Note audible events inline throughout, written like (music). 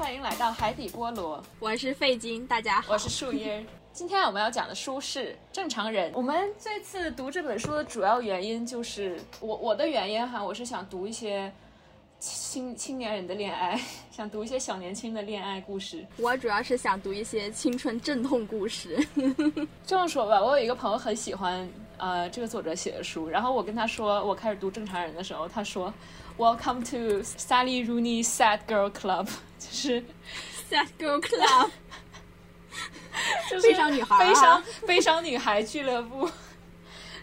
欢迎来到海底菠萝，我是费金，大家好，我是树叶。(laughs) 今天我们要讲的书是《正常人》。我们这次读这本书的主要原因就是我我的原因哈，我是想读一些青青年人的恋爱，(laughs) 想读一些小年轻的恋爱故事。我主要是想读一些青春阵痛故事。(laughs) 这么说吧，我有一个朋友很喜欢呃这个作者写的书，然后我跟他说我开始读《正常人》的时候，他说 Welcome to Sally Rooney Sad Girl Club，就是 Sad Girl Club。(laughs) 就是悲伤女孩，悲伤悲伤女孩俱乐部。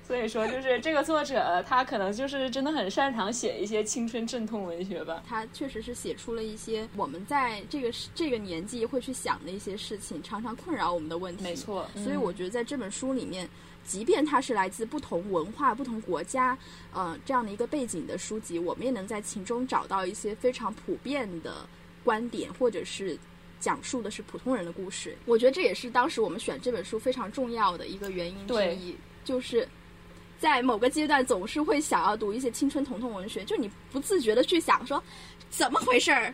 所以说，就是这个作者，他可能就是真的很擅长写一些青春阵痛文学吧。他确实是写出了一些我们在这个这个年纪会去想的一些事情，常常困扰我们的问题。没错，所以我觉得在这本书里面，即便它是来自不同文化、不同国家，呃，这样的一个背景的书籍，我们也能在其中找到一些非常普遍的观点，或者是。讲述的是普通人的故事，我觉得这也是当时我们选这本书非常重要的一个原因之一。就是在某个阶段，总是会想要读一些青春疼痛文学，就你不自觉的去想说，怎么回事儿？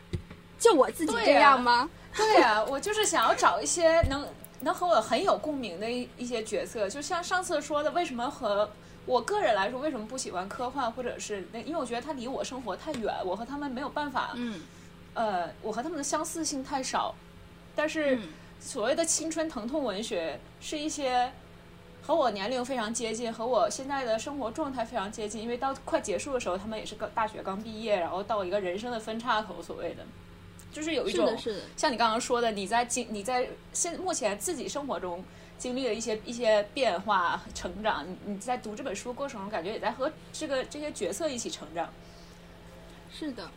就我自己这样吗？(laughs) 对呀，我就是想要找一些能能和我很有共鸣的一一些角色。就像上次说的，为什么和我个人来说，为什么不喜欢科幻，或者是那？因为我觉得它离我生活太远，我和他们没有办法。嗯。呃，我和他们的相似性太少，但是所谓的青春疼痛文学是一些和我年龄非常接近，和我现在的生活状态非常接近。因为到快结束的时候，他们也是刚大学刚毕业，然后到一个人生的分叉口，所谓的就是有一种像你刚刚说的，你在经你在现目前自己生活中经历了一些一些变化成长，你你在读这本书过程中，感觉也在和这个这些角色一起成长。是的。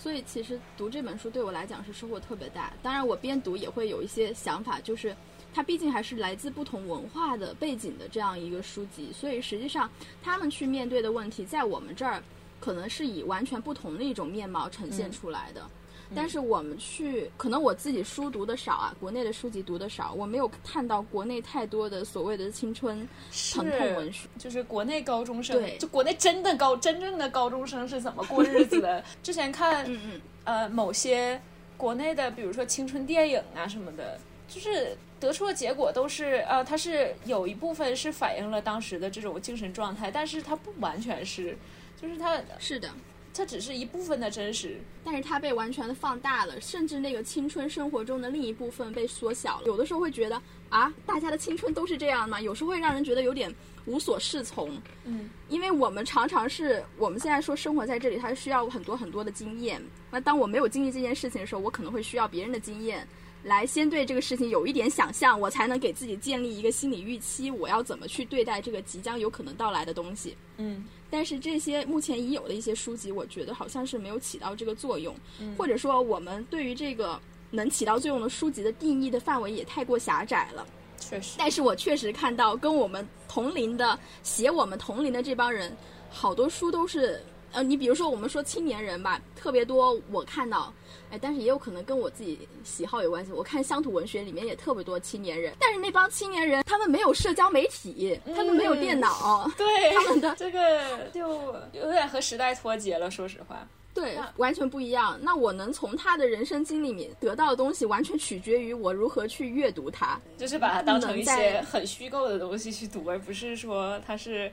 所以其实读这本书对我来讲是收获特别大。当然，我边读也会有一些想法，就是它毕竟还是来自不同文化的背景的这样一个书籍，所以实际上他们去面对的问题，在我们这儿可能是以完全不同的一种面貌呈现出来的。但是我们去，可能我自己书读的少啊，国内的书籍读的少，我没有看到国内太多的所谓的青春疼痛文学，就是国内高中生，就国内真的高真正的高中生是怎么过日子的？(laughs) 之前看，嗯嗯，呃，某些国内的，比如说青春电影啊什么的，就是得出的结果都是，呃，它是有一部分是反映了当时的这种精神状态，但是它不完全是，就是它是的。它只是一部分的真实，但是它被完全的放大了，甚至那个青春生活中的另一部分被缩小了。有的时候会觉得啊，大家的青春都是这样吗？有时候会让人觉得有点无所适从。嗯，因为我们常常是我们现在说生活在这里，它需要很多很多的经验。那当我没有经历这件事情的时候，我可能会需要别人的经验。来先对这个事情有一点想象，我才能给自己建立一个心理预期，我要怎么去对待这个即将有可能到来的东西。嗯，但是这些目前已有的一些书籍，我觉得好像是没有起到这个作用，嗯、或者说我们对于这个能起到作用的书籍的定义的范围也太过狭窄了。确实，但是我确实看到跟我们同龄的写我们同龄的这帮人，好多书都是。呃，你比如说我们说青年人吧，特别多。我看到，哎，但是也有可能跟我自己喜好有关系。我看乡土文学里面也特别多青年人，但是那帮青年人他们没有社交媒体，他们没有电脑，(laughs) 对他们的这个 (laughs) 就有点和时代脱节了。说实话，对，完全不一样。那我能从他的人生经历里面得到的东西，完全取决于我如何去阅读它，就是把它当成一些很虚构的东西去读，而不是说它是。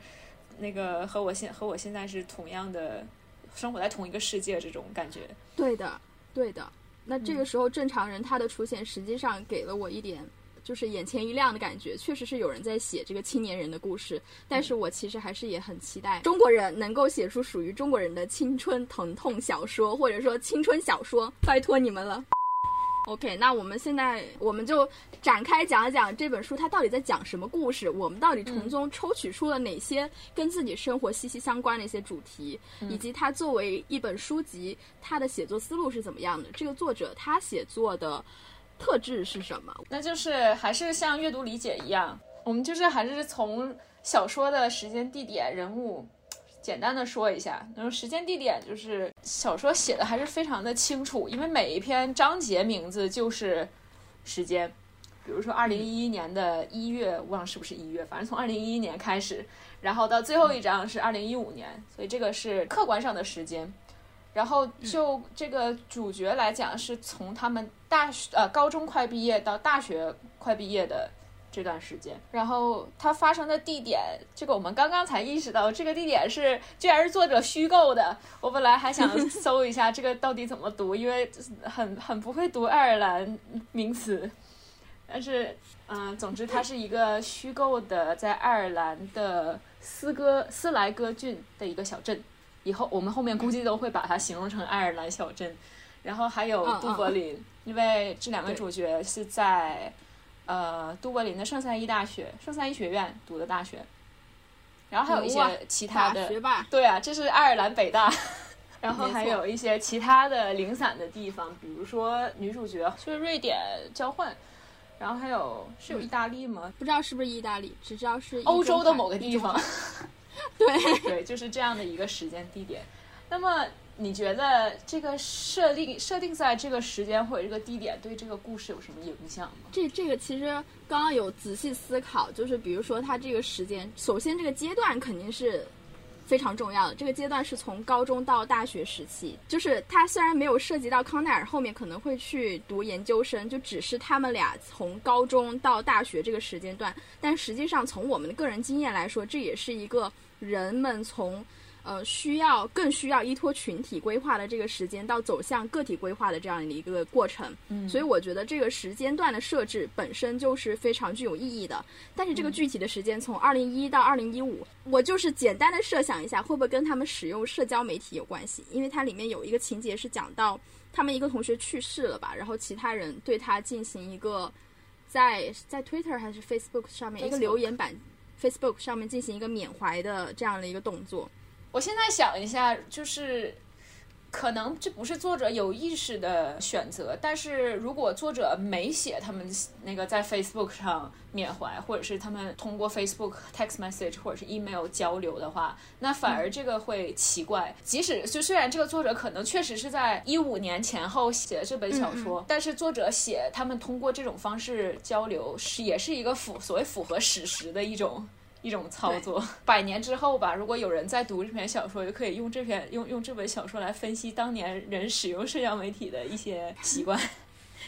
那个和我现和我现在是同样的，生活在同一个世界这种感觉。对的，对的。那这个时候，正常人他的出现，实际上给了我一点就是眼前一亮的感觉。确实是有人在写这个青年人的故事，但是我其实还是也很期待中国人能够写出属于中国人的青春疼痛小说，或者说青春小说。拜托你们了。OK，那我们现在我们就展开讲一讲这本书它到底在讲什么故事，我们到底从中抽取出了哪些跟自己生活息息相关的一些主题，以及它作为一本书籍，它的写作思路是怎么样的？这个作者他写作的特质是什么？那就是还是像阅读理解一样，我们就是还是从小说的时间、地点、人物。简单的说一下，然后时间地点就是小说写的还是非常的清楚，因为每一篇章节名字就是时间，比如说二零一一年的一月，忘了是不是一月，反正从二零一一年开始，然后到最后一章是二零一五年，所以这个是客观上的时间。然后就这个主角来讲，是从他们大学呃高中快毕业到大学快毕业的这段时间。然后它发生的地点，这个我们刚刚才意识到，这个地点是居然是作者虚构的。我本来还想搜一下这个到底怎么读，因为很很不会读爱尔兰名词。但是，嗯，总之它是一个虚构的，在爱尔兰的斯哥斯莱戈郡的一个小镇。以后我们后面估计都会把它形容成爱尔兰小镇，然后还有都柏林，因为这两个主角是在呃都柏林的圣三一大学、圣三一学院读的大学，然后还有一些其他的学霸，对啊，这是爱尔兰北大，(laughs) 然后还有一些其他的零散的地方，比如说女主角去瑞典交换，然后还有是有意大利吗？不知道是不是意大利，只知道是欧洲的某个地方。(laughs) 对对，就是这样的一个时间地点。那么你觉得这个设定设定在这个时间或者这个地点对这个故事有什么影响吗？这这个其实刚刚有仔细思考，就是比如说它这个时间，首先这个阶段肯定是非常重要的。这个阶段是从高中到大学时期，就是他虽然没有涉及到康奈尔后面可能会去读研究生，就只是他们俩从高中到大学这个时间段，但实际上从我们的个人经验来说，这也是一个。人们从呃需要更需要依托群体规划的这个时间，到走向个体规划的这样的一个过程，嗯，所以我觉得这个时间段的设置本身就是非常具有意义的。但是这个具体的时间从二零一到二零一五，我就是简单的设想一下，会不会跟他们使用社交媒体有关系？因为它里面有一个情节是讲到他们一个同学去世了吧，然后其他人对他进行一个在在 Twitter 还是 Facebook 上面一个留言板。Facebook 上面进行一个缅怀的这样的一个动作。我现在想一下，就是可能这不是作者有意识的选择，但是如果作者没写他们那个在 Facebook 上缅怀，或者是他们通过 Facebook text message 或者是 email 交流的话，那反而这个会奇怪。即使就虽然这个作者可能确实是在一五年前后写的这本小说，但是作者写他们通过这种方式交流是也是一个符所谓符合史实的一种。一种操作，百年之后吧，如果有人在读这篇小说，就可以用这篇用用这本小说来分析当年人使用社交媒体的一些习惯。(laughs)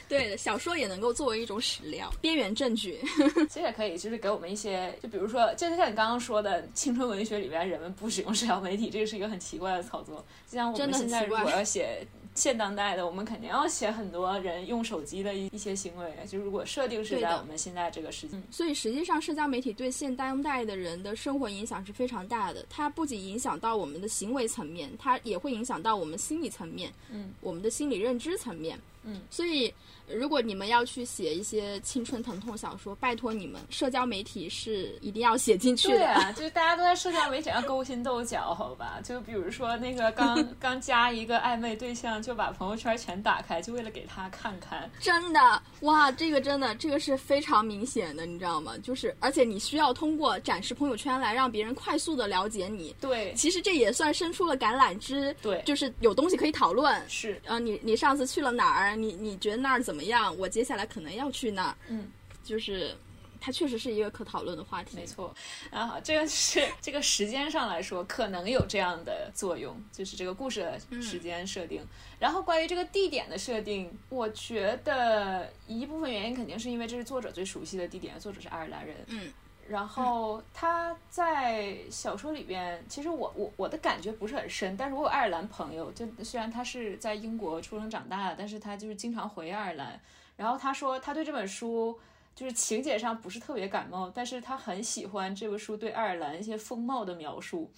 对的，小说也能够作为一种史料、边缘证据。(laughs) 其实也可以，就是给我们一些，就比如说，就像你刚刚说的，青春文学里边人们不使用社交媒体，这个是一个很奇怪的操作。就像我们现在如果要写。现当代的，我们肯定要写很多人用手机的一一些行为。就如果设定是在我们现在这个时间，所以实际上社交媒体对现当代的人的生活影响是非常大的。它不仅影响到我们的行为层面，它也会影响到我们心理层面，嗯，我们的心理认知层面，嗯，所以。如果你们要去写一些青春疼痛小说，拜托你们，社交媒体是一定要写进去的。对啊，(laughs) 就是大家都在社交媒体上勾心斗角，好吧？就比如说那个刚 (laughs) 刚加一个暧昧对象，就把朋友圈全打开，就为了给他看看。真的哇，这个真的，这个是非常明显的，你知道吗？就是而且你需要通过展示朋友圈来让别人快速的了解你。对，其实这也算伸出了橄榄枝。对，就是有东西可以讨论。是，呃，你你上次去了哪儿？你你觉得那儿怎么？怎么样？我接下来可能要去那儿。嗯，就是它确实是一个可讨论的话题。没错。然后这个是这个时间上来说，可能有这样的作用，就是这个故事的时间设定。然后关于这个地点的设定，我觉得一部分原因肯定是因为这是作者最熟悉的地点，作者是爱尔兰人。嗯。然后他在小说里边，其实我我我的感觉不是很深，但是我有爱尔兰朋友，就虽然他是在英国出生长大的，但是他就是经常回爱尔兰。然后他说他对这本书就是情节上不是特别感冒，但是他很喜欢这本书对爱尔兰一些风貌的描述，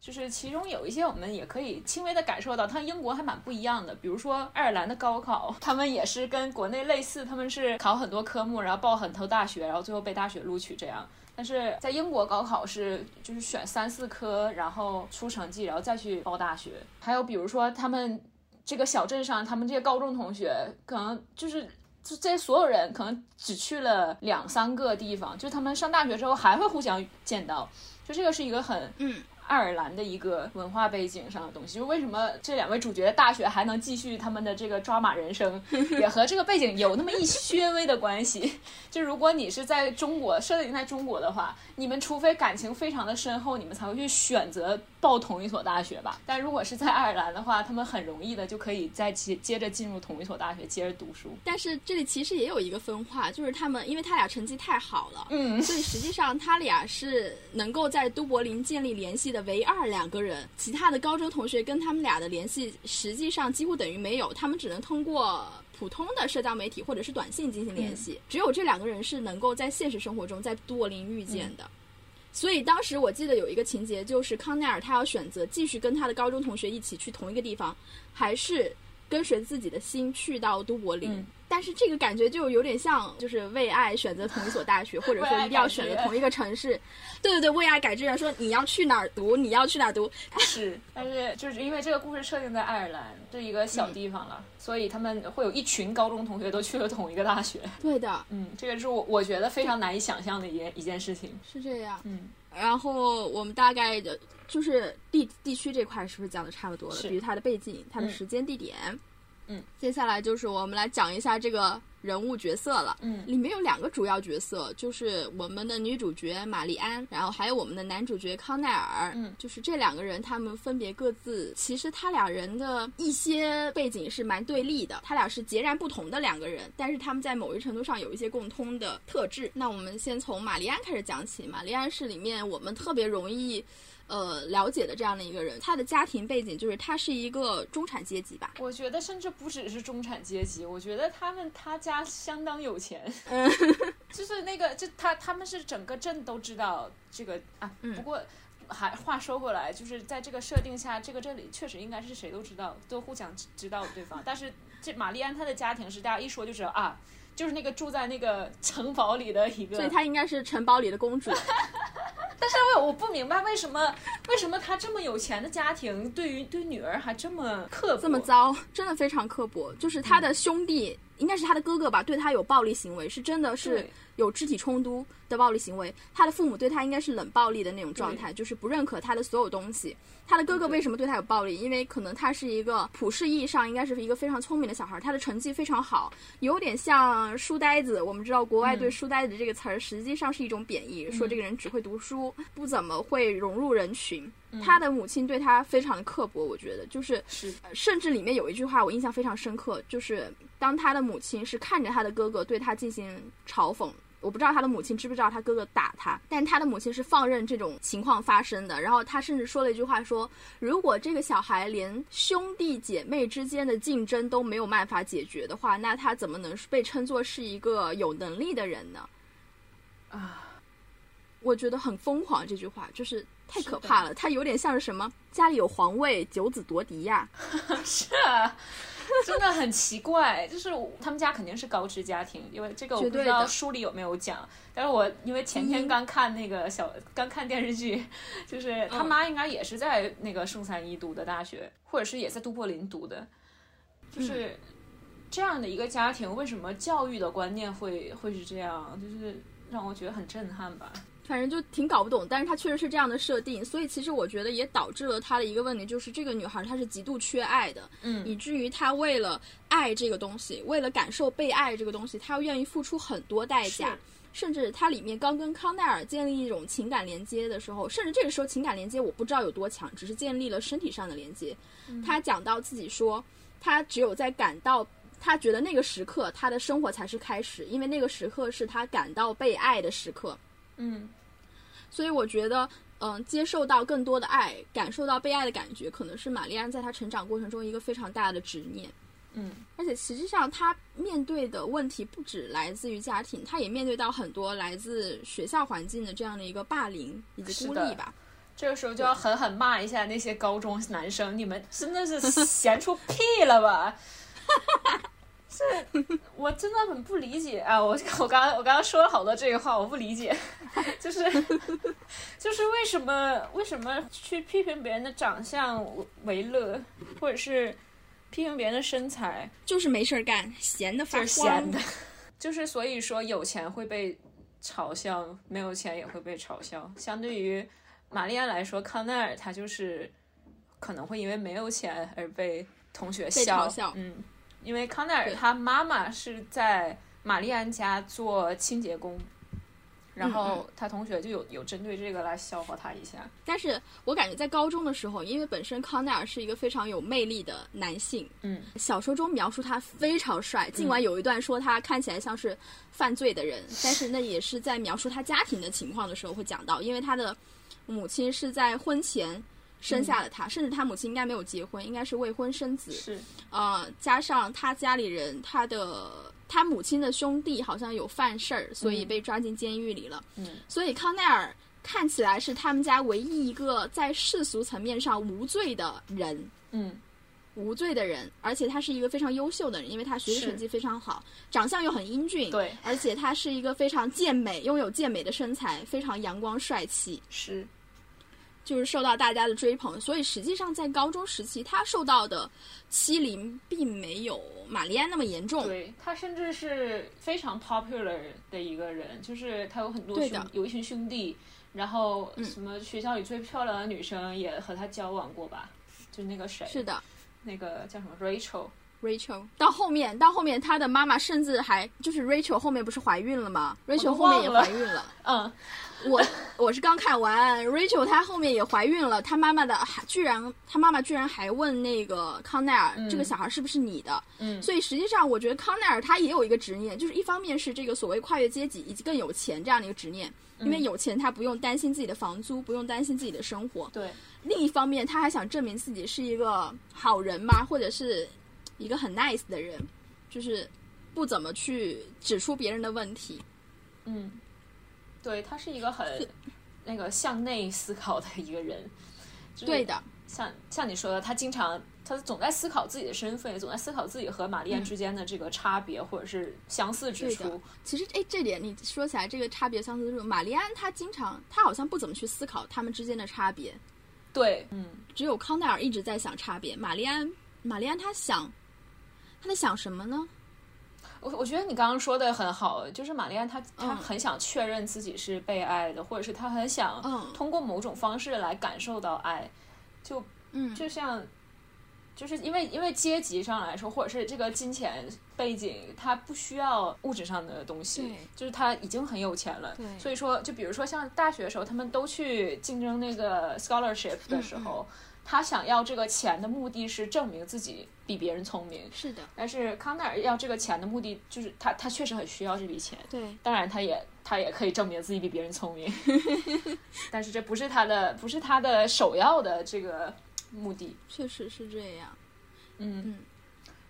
就是其中有一些我们也可以轻微的感受到，他英国还蛮不一样的。比如说爱尔兰的高考，他们也是跟国内类似，他们是考很多科目，然后报很多大学，然后最后被大学录取这样。但是在英国高考是就是选三四科，然后出成绩，然后再去报大学。还有比如说他们这个小镇上，他们这些高中同学可能就是就这所有人可能只去了两三个地方，就他们上大学之后还会互相见到。就这个是一个很嗯爱尔兰的一个文化背景上的东西，就为什么这两位主角的大学还能继续他们的这个抓马人生，(laughs) 也和这个背景有那么一些微的关系。就如果你是在中国设定在中国的话，你们除非感情非常的深厚，你们才会去选择报同一所大学吧。但如果是在爱尔兰的话，他们很容易的就可以再接接着进入同一所大学，接着读书。但是这里其实也有一个分化，就是他们因为他俩成绩太好了，嗯，所以实际上他俩是能够在都柏林建立联系的唯二两个人，其他的高中同学跟他们俩的联系实际上几乎等于没有，他们只能通过普通的社交媒体或者是短信进行联系，只有这两个人是能够在现实生活中在都柏林遇见的。所以当时我记得有一个情节，就是康奈尔他要选择继续跟他的高中同学一起去同一个地方，还是跟随自己的心去到都柏林。但是这个感觉就有点像，就是为爱选择同一所大学，(laughs) 或者说一定要选择同一个城市。(laughs) 对对对，为爱改志愿，说你要去哪儿读，你要去哪儿读。(laughs) 是，但是就是因为这个故事设定在爱尔兰这一个小地方了，所以他们会有一群高中同学都去了同一个大学。对的，嗯，这个是我我觉得非常难以想象的一件一件事情。是这样，嗯。然后我们大概的就是地地区这块是不是讲的差不多了？比如它的背景、它的时间、地点。嗯，接下来就是我们来讲一下这个人物角色了。嗯，里面有两个主要角色，就是我们的女主角玛丽安，然后还有我们的男主角康奈尔。嗯，就是这两个人，他们分别各自，其实他俩人的一些背景是蛮对立的，他俩是截然不同的两个人，但是他们在某一程度上有一些共通的特质。那我们先从玛丽安开始讲起，玛丽安是里面我们特别容易。呃，了解的这样的一个人，他的家庭背景就是他是一个中产阶级吧？我觉得甚至不只是中产阶级，我觉得他们他家相当有钱，(laughs) (laughs) 就是那个就他他们是整个镇都知道这个啊。不过还话说回来，就是在这个设定下，这个这里确实应该是谁都知道，都互相知道对方。但是这玛丽安她的家庭是大家一说就知道啊，就是那个住在那个城堡里的一个，所以她应该是城堡里的公主。(laughs) 但是我我不明白为什么为什么她这么有钱的家庭对于对女儿还这么刻薄，这么糟，真的非常刻薄。就是他的兄弟，应该是他的哥哥吧，对他有暴力行为，是真的是有肢体冲突的暴力行为。他的父母对他应该是冷暴力的那种状态，就是不认可他的所有东西。他的哥哥为什么对他有暴力？因为可能他是一个普世意义上应该是一个非常聪明的小孩，他的成绩非常好，有点像书呆子。我们知道国外对书呆子这个词儿实际上是一种贬义，说这个人只会读书，不怎么会融入人群。他的母亲对他非常的刻薄，我觉得就是，甚至里面有一句话我印象非常深刻，就是当他的母亲是看着他的哥哥对他进行嘲讽。我不知道他的母亲知不知道他哥哥打他，但他的母亲是放任这种情况发生的。然后他甚至说了一句话，说如果这个小孩连兄弟姐妹之间的竞争都没有办法解决的话，那他怎么能被称作是一个有能力的人呢？啊，我觉得很疯狂，这句话就是太可怕了。他有点像是什么家里有皇位，九子夺嫡呀。(laughs) 是。(laughs) 真的很奇怪，就是他们家肯定是高知家庭，因为这个我不知道书里有没有讲。但是我因为前天刚看那个小，刚看电视剧，(laughs) 就是他妈应该也是在那个圣三一读的大学，或者是也在都柏林读的。就是这样的一个家庭，为什么教育的观念会会是这样？就是让我觉得很震撼吧。反正就挺搞不懂，但是他确实是这样的设定，所以其实我觉得也导致了她的一个问题，就是这个女孩她是极度缺爱的，嗯，以至于她为了爱这个东西，为了感受被爱这个东西，她要愿意付出很多代价，甚至她里面刚跟康奈尔建立一种情感连接的时候，甚至这个时候情感连接我不知道有多强，只是建立了身体上的连接。他讲到自己说，她只有在感到他觉得那个时刻，他的生活才是开始，因为那个时刻是他感到被爱的时刻。嗯，所以我觉得，嗯，接受到更多的爱，感受到被爱的感觉，可能是玛丽安在她成长过程中一个非常大的执念。嗯，而且实际上，她面对的问题不止来自于家庭，她也面对到很多来自学校环境的这样的一个霸凌以及孤立吧。这个时候就要狠狠骂一下那些高中男生，你们真的是 (laughs) 闲出屁了吧！(laughs) 是，我真的很不理解啊！我我刚我刚刚说了好多这个话，我不理解，(laughs) 就是就是为什么为什么去批评别人的长相为乐，或者是批评别人的身材，就是没事儿干，闲的发闲的，(laughs) 就是所以说有钱会被嘲笑，没有钱也会被嘲笑。相对于。玛丽安来说，康奈尔他就是可能会因为没有钱而被同学笑，笑嗯，因为康奈尔他妈妈是在玛丽安家做清洁工。然后他同学就有有针对这个来笑话他一下，但是我感觉在高中的时候，因为本身康奈尔是一个非常有魅力的男性，嗯，小说中描述他非常帅，尽管有一段说他看起来像是犯罪的人，但是那也是在描述他家庭的情况的时候会讲到，因为他的母亲是在婚前生下了他，甚至他母亲应该没有结婚，应该是未婚生子，是，呃，加上他家里人，他的。他母亲的兄弟好像有犯事儿，所以被抓进监狱里了。嗯，所以康奈尔看起来是他们家唯一一个在世俗层面上无罪的人。嗯，无罪的人，而且他是一个非常优秀的人，因为他学习成绩非常好，长相又很英俊。对，而且他是一个非常健美，拥有健美的身材，非常阳光帅气。是。就是受到大家的追捧，所以实际上在高中时期，他受到的欺凌并没有玛丽安那么严重。对他甚至是非常 popular 的一个人，就是他有很多兄，有一群兄弟，然后什么学校里最漂亮的女生也和他交往过吧？就是那个谁？是的，那个叫什么 Rachel。Rachel 到后面，到后面，他的妈妈甚至还就是 Rachel 后面不是怀孕了吗？Rachel 后面也怀孕了。嗯，我我是刚看完 Rachel，她后面也怀孕了。她妈妈的还居然，她妈妈居然还问那个康奈尔，这个小孩是不是你的？嗯，所以实际上我觉得康奈尔他也有一个执念，就是一方面是这个所谓跨越阶级以及更有钱这样的一个执念，因为有钱他不用担心自己的房租，不用担心自己的生活。对，另一方面他还想证明自己是一个好人嘛，或者是。一个很 nice 的人，就是不怎么去指出别人的问题。嗯，对他是一个很那个向内思考的一个人。对的，像像你说的，他经常他总在思考自己的身份，总在思考自己和玛丽安之间的这个差别或者是相似之处。其实，哎，这点你说起来，这个差别相似之处，玛丽安她经常她好像不怎么去思考他们之间的差别。对，嗯，只有康奈尔一直在想差别。玛丽安，玛丽安她想。他在想什么呢？我我觉得你刚刚说的很好，就是玛丽安她她很想确认自己是被爱的，或者是她很想通过某种方式来感受到爱，就嗯，就像就是因为因为阶级上来说，或者是这个金钱背景，他不需要物质上的东西，就是他已经很有钱了，所以说就比如说像大学的时候，他们都去竞争那个 scholarship 的时候。他想要这个钱的目的是证明自己比别人聪明，是的。但是康奈尔要这个钱的目的就是他，他确实很需要这笔钱。对，当然他也他也可以证明自己比别人聪明，(laughs) 但是这不是他的不是他的首要的这个目的。确实是这样。嗯嗯。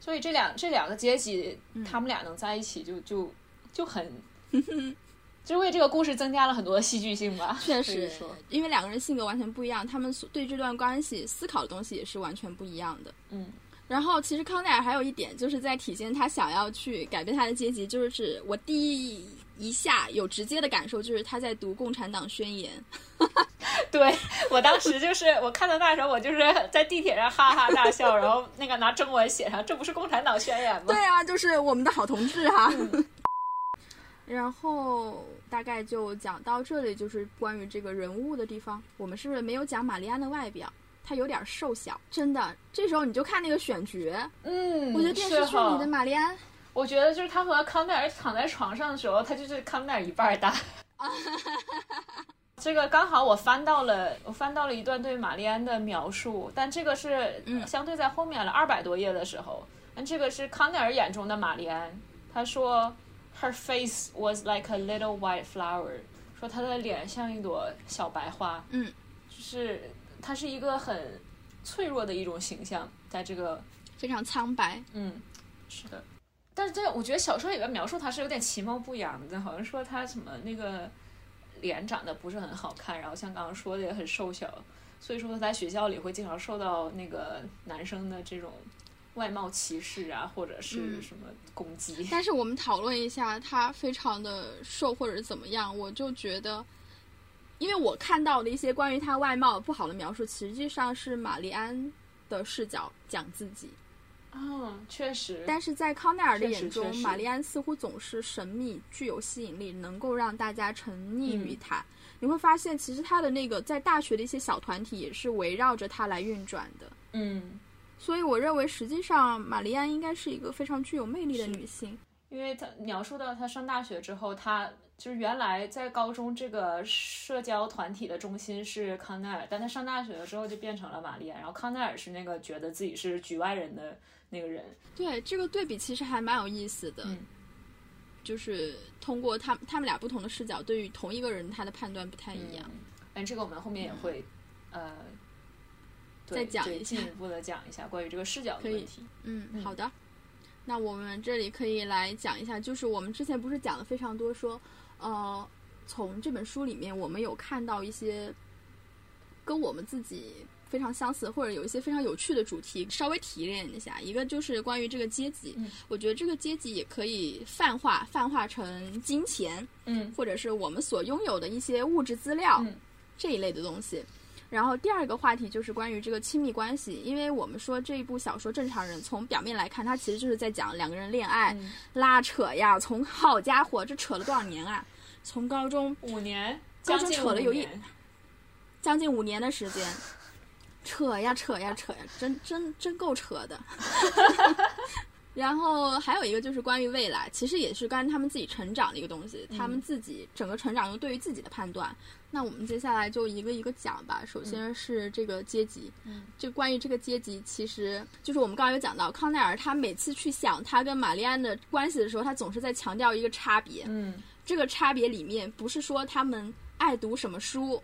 所以这两这两个阶级，他们俩能在一起，就就就很。(laughs) 就为这个故事增加了很多戏剧性吧。确实，因为两个人性格完全不一样，他们对这段关系思考的东西也是完全不一样的。嗯，然后其实康奈尔还有一点，就是在体现他想要去改变他的阶级，就是我第一下有直接的感受，就是他在读《共产党宣言》。(laughs) 对我当时就是我看到那时候，我就是在地铁上哈哈大笑，然后那个拿中文写上，这不是《共产党宣言》吗？对啊，就是我们的好同志哈。(laughs) 然后大概就讲到这里，就是关于这个人物的地方。我们是不是没有讲玛丽安的外表？她有点瘦小，真的。这时候你就看那个选角，嗯，我觉得电视剧里的玛丽安，我觉得就是她和康奈尔躺在床上的时候，她就是康奈尔一半大。(laughs) 这个刚好我翻到了，我翻到了一段对玛丽安的描述，但这个是相对在后面了二百多页的时候，但这个是康奈尔眼中的玛丽安，他说。Her face was like a little white flower，说她的脸像一朵小白花。嗯，就是她是一个很脆弱的一种形象，在这个非常苍白。嗯，是的。但是这我觉得小说里边描述他是有点其貌不扬的，好像说他什么那个脸长得不是很好看，然后像刚刚说的也很瘦小，所以说他在学校里会经常受到那个男生的这种。外貌歧视啊，或者是什么攻击？但是我们讨论一下，他非常的瘦，或者是怎么样？我就觉得，因为我看到的一些关于她外貌不好的描述，实际上是玛丽安的视角讲自己。嗯，确实。但是在康奈尔的眼中，玛丽安似乎总是神秘、具有吸引力，能够让大家沉溺于她。你会发现，其实她的那个在大学的一些小团体也是围绕着她来运转的。嗯，所以我认为，实际上玛丽安应该是一个非常具有魅力的女性。因为她描述到她上大学之后，他就是原来在高中这个社交团体的中心是康奈尔，但他上大学了之后就变成了玛丽安，然后康奈尔是那个觉得自己是局外人的那个人。对这个对比其实还蛮有意思的，嗯就是通过他他们俩不同的视角，对于同一个人他的判断不太一样。嗯，但这个我们后面也会，呃，再讲一下进一步的讲一下关于这个视角的问题。嗯，嗯好的。那我们这里可以来讲一下，就是我们之前不是讲了非常多说，呃，从这本书里面我们有看到一些跟我们自己非常相似，或者有一些非常有趣的主题，稍微提炼一下。一个就是关于这个阶级，嗯我觉得这个阶级也可以泛化，泛化成金钱，嗯或者是我们所拥有的一些物质资料、嗯这一类的东西。然后第二个话题就是关于这个亲密关系，因为我们说这一部小说《正常人》，从表面来看，它其实就是在讲两个人恋爱、嗯拉扯呀。从好家伙，这扯了多少年啊？从高中五年，高中将近扯了有一将近五年的时间，(laughs) 扯呀扯呀扯呀，真真真够扯的。(laughs) 然后还有一个就是关于未来，其实也是关于他们自己成长的一个东西，他们自己整个成长中对于自己的判断。那我们接下来就一个一个讲吧。首先是这个阶级，嗯就关于这个阶级，其实就是我们刚刚有讲到，康奈尔他每次去想他跟玛丽安的关系的时候，他总是在强调一个差别。嗯这个差别里面不是说他们爱读什么书，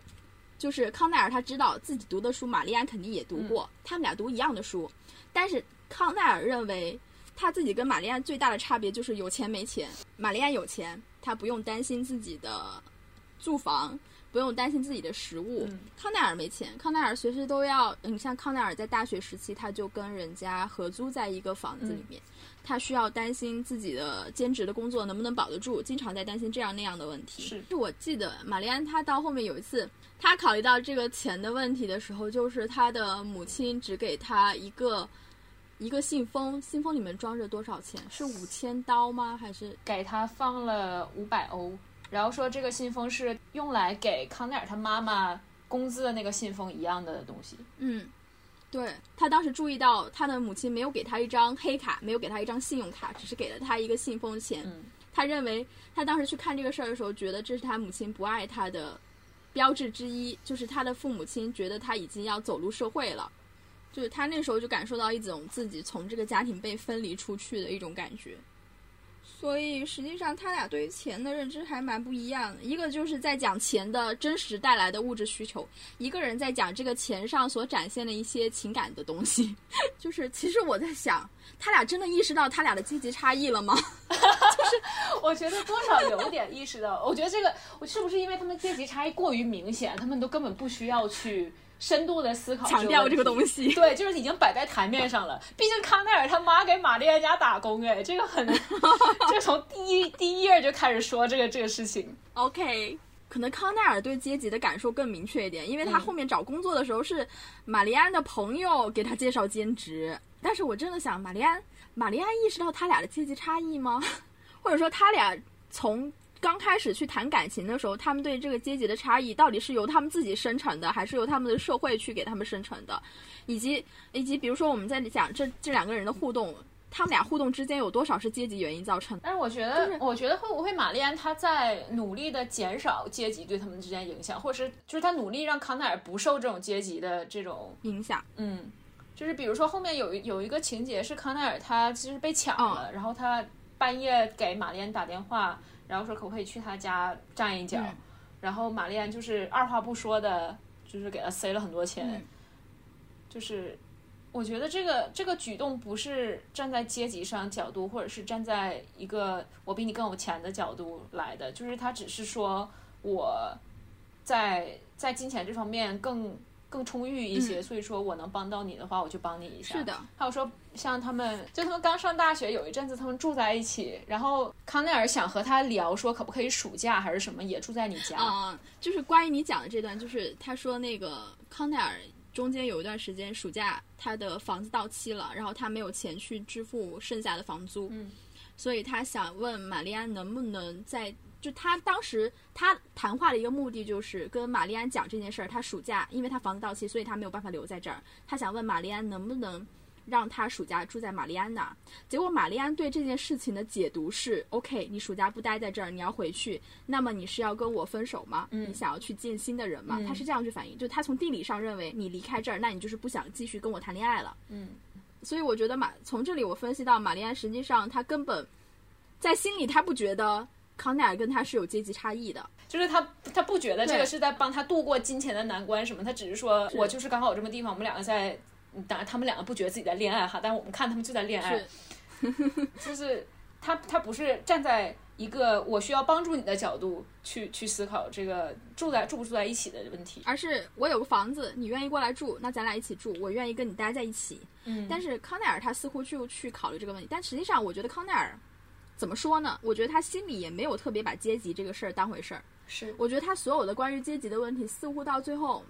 就是康奈尔他知道自己读的书，玛丽安肯定也读过，他们俩读一样的书，但是康奈尔认为他自己跟玛丽安最大的差别就是有钱没钱。玛丽安有钱，他不用担心自己的住房，不用担心自己的食物。嗯康奈尔没钱，康奈尔随时都要，你像康奈尔在大学时期，他就跟人家合租在一个房子里面。他需要担心自己的兼职的工作能不能保得住，经常在担心这样那样的问题。是我记得玛丽安她到后面有一次，她考虑到这个钱的问题的时候，就是她的母亲只给她一个一个信封，信封里面装着多少钱？是五千刀吗？还是给他放了五百欧，然后说这个信封是用来给康奈尔他妈妈工资的那个信封一样的东西。嗯？对他当时注意到他的母亲没有给他一张黑卡，没有给他一张信用卡，只是给了他一个信封钱。嗯他认为他当时去看这个事儿的时候，觉得这是他母亲不爱他的标志之一，就是他的父母亲觉得他已经要走入社会了，就是他那时候就感受到一种自己从这个家庭被分离出去的一种感觉。所以实际上，他俩对于钱的认知还蛮不一样的。一个就是在讲钱的真实带来的物质需求，一个人在讲这个钱上所展现的一些情感的东西。(laughs) 就是其实我在想，他俩真的意识到他俩的阶级差异了吗？(laughs) 就是我觉得多少有点意识到，我觉得这个我是不是因为他们阶级差异过于明显，他们都根本不需要去深度的思考强调这个东西。对，就是已经摆在台面上了。(laughs) 毕竟康奈尔他妈给玛丽安家打工，哎，这个很，就 (laughs) 从第一第一页就开始说这个这个事情。OK，可能康奈尔对阶级的感受更明确一点，因为他嗯后面找工作的时候是玛丽安的朋友给他介绍兼职。但是我真的想，玛丽安，玛丽安意识到他俩的阶级差异吗？(laughs) 或者说他俩从刚开始去谈感情的时候，他们对这个阶级的差异到底是由他们自己生成的，还是由他们的社会去给他们生成的？以及以及比如说我们在讲这这两个人的互动，他们俩互动之间有多少是阶级原因造成的？但是我觉得，我觉得会不会玛丽安她在努力的减少阶级对他们之间影响，或者是就是她努力让康奈尔不受这种阶级的这种，影响？嗯，就是比如说后面有一有一个情节是康奈尔他其实被抢了，然后他半夜给玛丽安打电话，然后说可不可以去他家站一脚，嗯。然后玛丽安就是二话不说的，就是给他塞了很多钱，嗯。就是我觉得这个这个举动不是站在阶级上角度，或者是站在一个我比你更有钱的角度来的，就是他只是说我在在金钱这方面更更充裕一些，所以说我能帮到你的话，我就帮你一下。嗯是的，还有说像他们，就他们刚上大学有一阵子，他们住在一起，然后康奈尔想和他聊说可不可以暑假还是什么也住在你家。啊、就是关于你讲的这段，就是他说那个康奈尔中间有一段时间暑假他的房子到期了，然后他没有钱去支付剩下的房租，嗯，所以他想问玛丽安能不能在。就他当时他谈话的一个目的就是跟玛丽安讲这件事儿，他暑假因为他房子到期，所以他没有办法留在这儿。他想问玛丽安能不能让他暑假住在玛丽安那儿。结果玛丽安对这件事情的解读是：OK，你暑假不待在这儿，你要回去，那么你是要跟我分手吗？嗯你想要去见新的人吗？嗯他是这样去反应，就他从地理上认为你离开这儿，那你就是不想继续跟我谈恋爱了。嗯，所以我觉得马从这里我分析到玛丽安实际上她根本在心里她不觉得康奈尔跟他是有阶级差异的。就是他他不觉得这个是在帮他度过金钱的难关什么，他只是说我就是刚好有这么地方，我们两个在，当然他们两个不觉得自己在恋爱哈，但是我们看他们就在恋爱是，(laughs) 就是他他不是站在一个我需要帮助你的角度去去思考这个住在住不住在一起的问题。而是我有个房子，你愿意过来住，那咱俩一起住，我愿意跟你待在一起。嗯但是康奈尔他似乎就去考虑这个问题，但实际上我觉得康奈尔怎么说呢？我觉得他心里也没有特别把阶级这个事儿当回事儿。是我觉得他所有的关于阶级的问题，似乎到最后，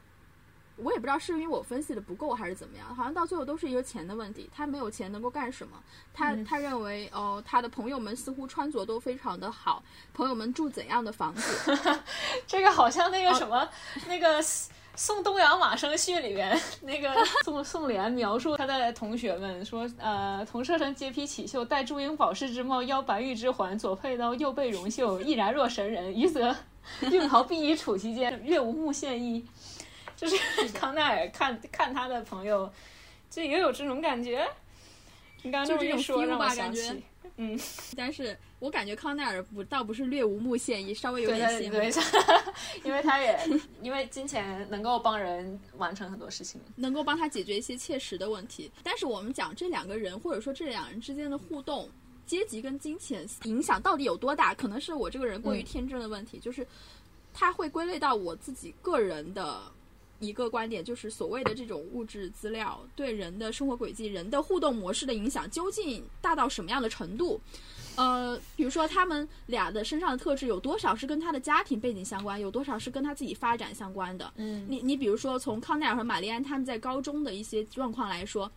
我也不知道是因为我分析的不够还是怎么样，好像到最后都是一个钱的问题。他没有钱能够干什么？他、嗯他认为哦、他的朋友们似乎穿着都非常的好，朋友们住怎样的房子？(laughs) 这个好像那个哦什么、那个。(laughs) 宋东阳马生序里面，(laughs) 那个宋 (laughs) 宋濂描述他的同学们说，呃，同舍生皆披绮绣，戴朱缨宝饰之帽，腰白玉之环，左佩刀，右备绒袖，毅然若神人。余则运袍敝衣处其间，月无目现衣。(laughs) 就是康奈尔看看他的朋友，就也有这种感觉。你刚刚这么一说，让我想起，(laughs) 嗯，但是我感觉康奈尔不倒不是略无目线，也，稍微有对点对羡慕，对，(laughs) 因为他也 (laughs) 因为金钱能够帮人完成很多事情。能够帮他解决一些切实的问题。但是我们讲这两个人，或者说这两人之间的互动。阶级跟金钱影响到底有多大？可能是我这个人过于嗯天真的问题，就是他会归类到我自己个人的一个观点，就是所谓的这种物质资料对人的生活轨迹、人的互动模式的影响究竟大到什么样的程度？呃，比如说他们俩的身上的特质有多少是跟他的家庭背景相关，有多少是跟他自己发展相关的？嗯你你比如说从康奈尔和玛丽安他们在高中的一些状况来说，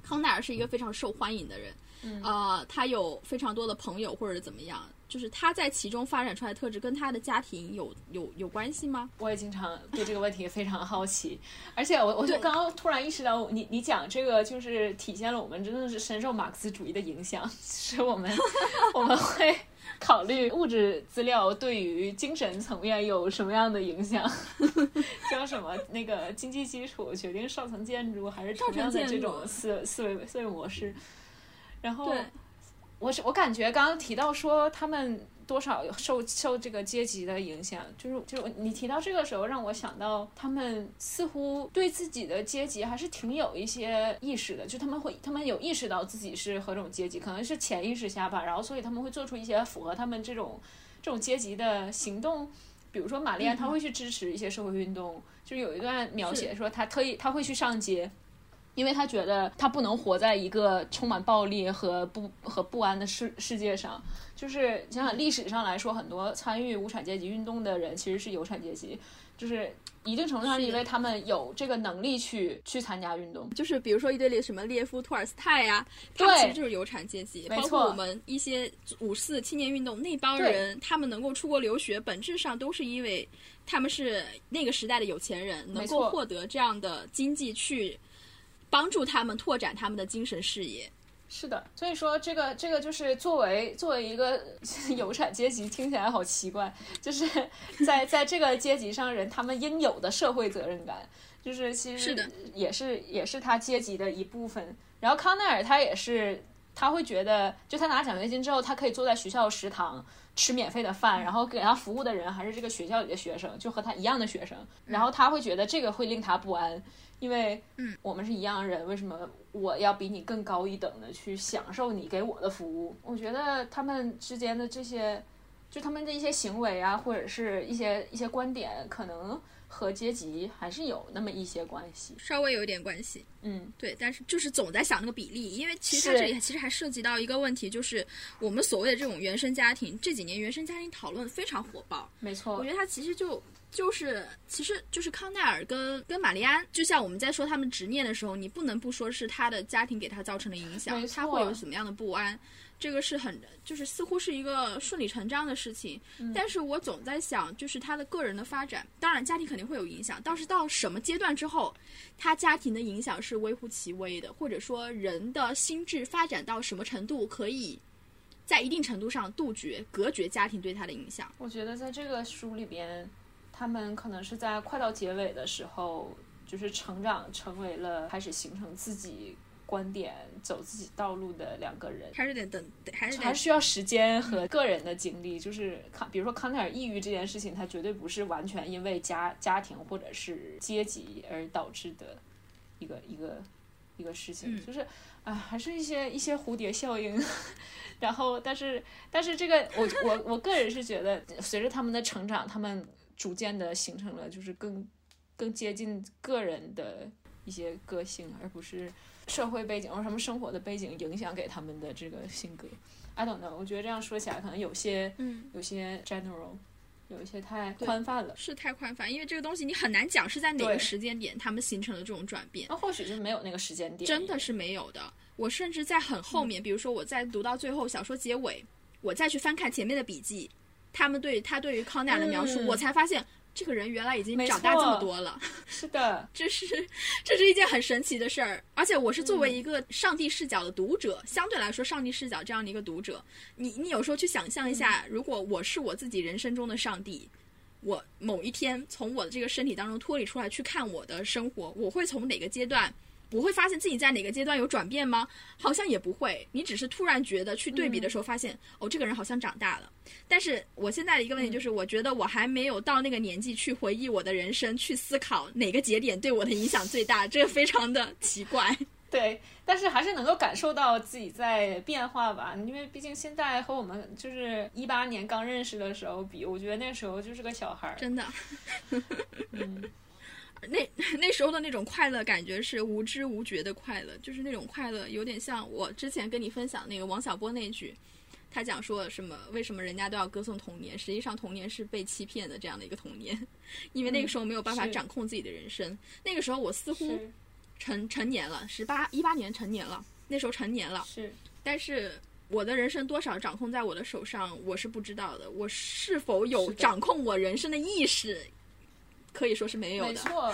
康奈尔是一个非常受欢迎的人，嗯呃，他有非常多的朋友或者怎么样，就是他在其中发展出来的特质跟他的家庭有有有关系吗？我也经常对这个问题非常好奇，而且我我就对刚刚突然意识到，你你讲这个就是体现了我们真的是深受马克思主义的影响，是我们 (laughs) 我们会考虑物质资料对于精神层面有什么样的影响，(laughs) 叫什么那个经济基础决定上层建筑，还是同样的这种思思维思维模式，然后。对，我是我感觉刚刚提到说他们多少有受受这个阶级的影响，就是就是你提到这个时候，让我想到他们似乎对自己的阶级还是挺有一些意识的，就他们会他们有意识到自己是何种阶级，可能是潜意识下吧，然后所以他们会做出一些符合他们这种这种阶级的行动。比如说玛丽安，她会去支持一些社会运动，就是有一段描写说他特意她会去上街，因为他觉得他不能活在一个充满暴力和不和不安的世世界上。就是想想历史上来说，很多参与无产阶级运动的人其实是有产阶级，就是一定程度上是因为他们有这个能力去去参加运动。就是比如说一堆列什么列夫、托尔斯泰呀、他们其实就是有产阶级，包括我们一些五四青年运动那帮人，他们能够出国留学，本质上都是因为他们是那个时代的有钱人，能够获得这样的经济去帮助他们拓展他们的精神视野。是的，所以说这个这个就是作为作为一个有产阶级，听起来好奇怪，就是在 (laughs) 在这个阶级上人他们应有的社会责任感，就是其实是也是也是他阶级的一部分。然后康奈尔他也是他会觉得，就他拿奖学金之后，他可以坐在学校食堂吃免费的饭，然后给他服务的人还是这个学校里的学生，就和他一样的学生，然后他会觉得这个会令他不安。因为嗯我们是一样人，为什么我要比你更高一等的去享受你给我的服务？我觉得他们之间的这些，就他们的一些行为啊，或者是一些一些观点，可能和阶级还是有那么一些关系，稍微有一点关系。嗯，对，但是就是总在想那个比例，因为其实它这里其实还涉及到一个问题，就是我们所谓的这种原生家庭，这几年原生家庭讨论非常火爆。没错我觉，得它其实就就是其实就是康奈尔跟跟玛丽安，就像我们在说他们执念的时候，你不能不说是他的家庭给他造成的影响他会有什么样的不安。这个是很，就是似乎是一个顺理成章的事情，嗯但是我总在想，就是他的个人的发展，当然家庭肯定会有影响，但是到什么阶段之后，他家庭的影响是微乎其微的，或者说人的心智发展到什么程度，可以在一定程度上杜绝、隔绝家庭对他的影响。我觉得在这个书里边，他们可能是在快到结尾的时候，就是成长成为了开始形成自己观点、走自己道路的两个人。还是得等，还是还是需要时间和个人的经历，就是康，比如说康奈尔抑郁这件事情，它绝对不是完全因为家家庭或者是阶级而导致的一个一个一个事情，嗯就是啊，还是一些一些蝴蝶效应。(laughs) 然后，但是但是这个我我我个人是觉得，随着他们的成长，他们逐渐的形成了就是更更接近个人的一些个性，而不是社会背景或者什么生活的背景影响给他们的这个性格。I don't know，我觉得这样说起来可能有些嗯。有些 general，有一些太宽泛了。是太宽泛，因为这个东西你很难讲是在哪个时间点他们形成了这种转变，那或许就没有那个时间点，真的是没有的。我甚至在很后面，比如说我在读到最后小说结尾，我再去翻看前面的笔记，他们对他对于康奈尔的描述，嗯我才发现这个人原来已经长大这么多了。是的，(laughs) 这是这是一件很神奇的事儿，而且我是作为一个上帝视角的读者，相对来说，上帝视角这样的一个读者，你你有时候去想象一下，如果我是我自己人生中的上帝，我某一天从我的这个身体当中脱离出来去看我的生活，我会从哪个阶段？我会发现自己在哪个阶段有转变吗？好像也不会，你只是突然觉得去对比的时候发现，哦，这个人好像长大了。但是我现在的一个问题就是，我觉得我还没有到那个年纪去回忆我的人生，去思考哪个节点对我的影响最大，这个非常的奇怪。(laughs) 对，但是还是能够感受到自己在变化吧，因为毕竟现在和我们就是一八年刚认识的时候比，我觉得那时候就是个小孩儿，真的，嗯，那 (laughs) 那时候的那种快乐感觉是无知无觉的快乐，就是那种快乐有点像我之前跟你分享那个王小波那句，他讲说什么为什么人家都要歌颂童年，实际上童年是被欺骗的这样的一个童年，(laughs) 因为那个时候没有办法掌控自己的人生，那个时候我似乎成成年了，十八一八年成年了，那时候成年了，是，但是我的人生多少掌控在我的手上，我是不知道的。我是否有掌控我人生的意识，可以说是没有的。没错，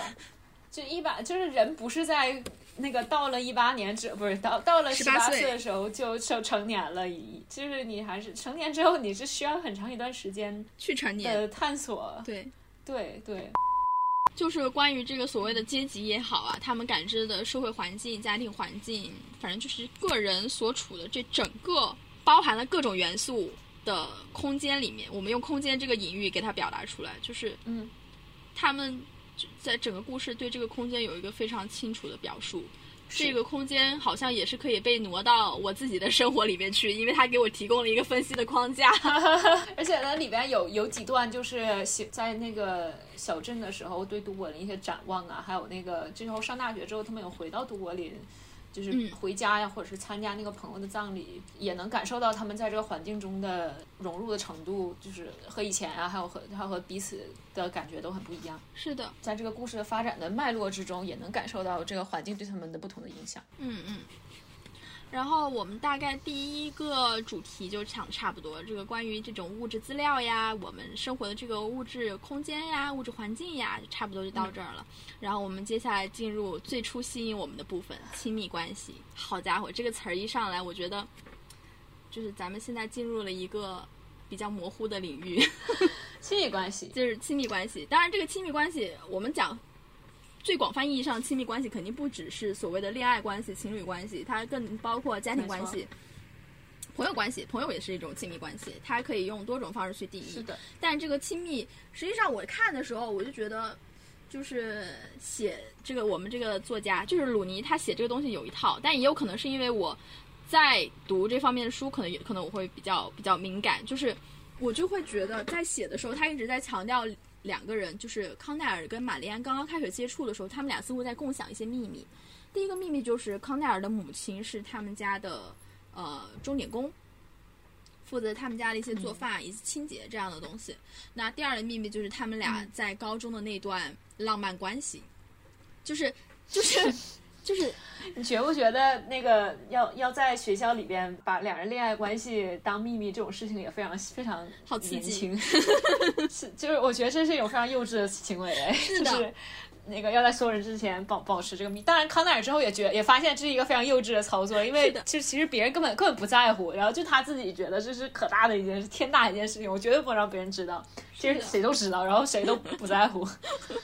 就一八就是人不是在那个到了一八年之不是到到了十八岁岁的时候就成成年了，一就是你还是成年之后你是需要很长一段时间去成年，的探索，对，对对，(laughs) 就是关于这个所谓的阶级也好啊，他们感知的社会环境、家庭环境，反正就是个人所处的这整个包含了各种元素的空间里面，我们用空间这个隐喻给它表达出来，就是嗯，他们在整个故事对这个空间有一个非常清楚的表述。这个空间好像也是可以被挪到我自己的生活里面去，因为它给我提供了一个分析的框架。(laughs) 而且呢，里边有有几段就是写在那个小镇的时候对都柏林一些展望啊，还有那个最后上大学之后，他们有回到都柏林，就是嗯回家呀，或者是参加那个朋友的葬礼，也能感受到他们在这个环境中的融入的程度，就是和以前啊，还有和还有和彼此的感觉都很不一样。是的，在这个故事的发展的脉络之中，也能感受到这个环境对他们的不同的影响。嗯嗯。然后我们大概第一个主题就讲差不多，这个关于这种物质资料呀，我们生活的这个物质空间呀、物质环境呀，差不多就到这儿了。然后我们接下来进入最初吸引我们的部分——亲密关系。好家伙，这个词儿一上来，我觉得就是咱们现在进入了一个比较模糊的领域。(laughs) 亲密关系，就是亲密关系。当然，这个亲密关系，我们讲最广泛意义上亲密关系，肯定不只是所谓的恋爱关系、情侣关系，它更包括家庭关系、朋友关系。朋友也是一种亲密关系，它可以用多种方式去定义。是的，但这个亲密，实际上我看的时候，我就觉得，就是写这个我们这个作家，就是鲁尼，他写这个东西有一套，但也有可能是因为我在读这方面的书，可能也可能我会比较比较敏感，就是我就会觉得在写的时候，他一直在强调两个人，就是康奈尔跟玛丽安刚刚开始接触的时候，他们俩似乎在共享一些秘密。第一个秘密就是康奈尔的母亲是他们家的呃钟点工，负责他们家的一些做饭以及清洁这样的东西。那第二个秘密就是他们俩在高中的那段浪漫关系，就是就是 (laughs) 就是，你觉不觉得那个要要在学校里边把两人恋爱关系当秘密这种事情也非常非常好刺激 (laughs) 是就是我觉得这是一种非常幼稚的行为，是的就是那个要在所有人之前保保持这个秘。当然，康奈尔之后也觉也发现这是一个非常幼稚的操作，因为其实其实别人根本根本不在乎，然后就他自己觉得这是可大的一件事，天大一件事情，我绝对不能让别人知道。其实谁都知道，然后谁都不在乎。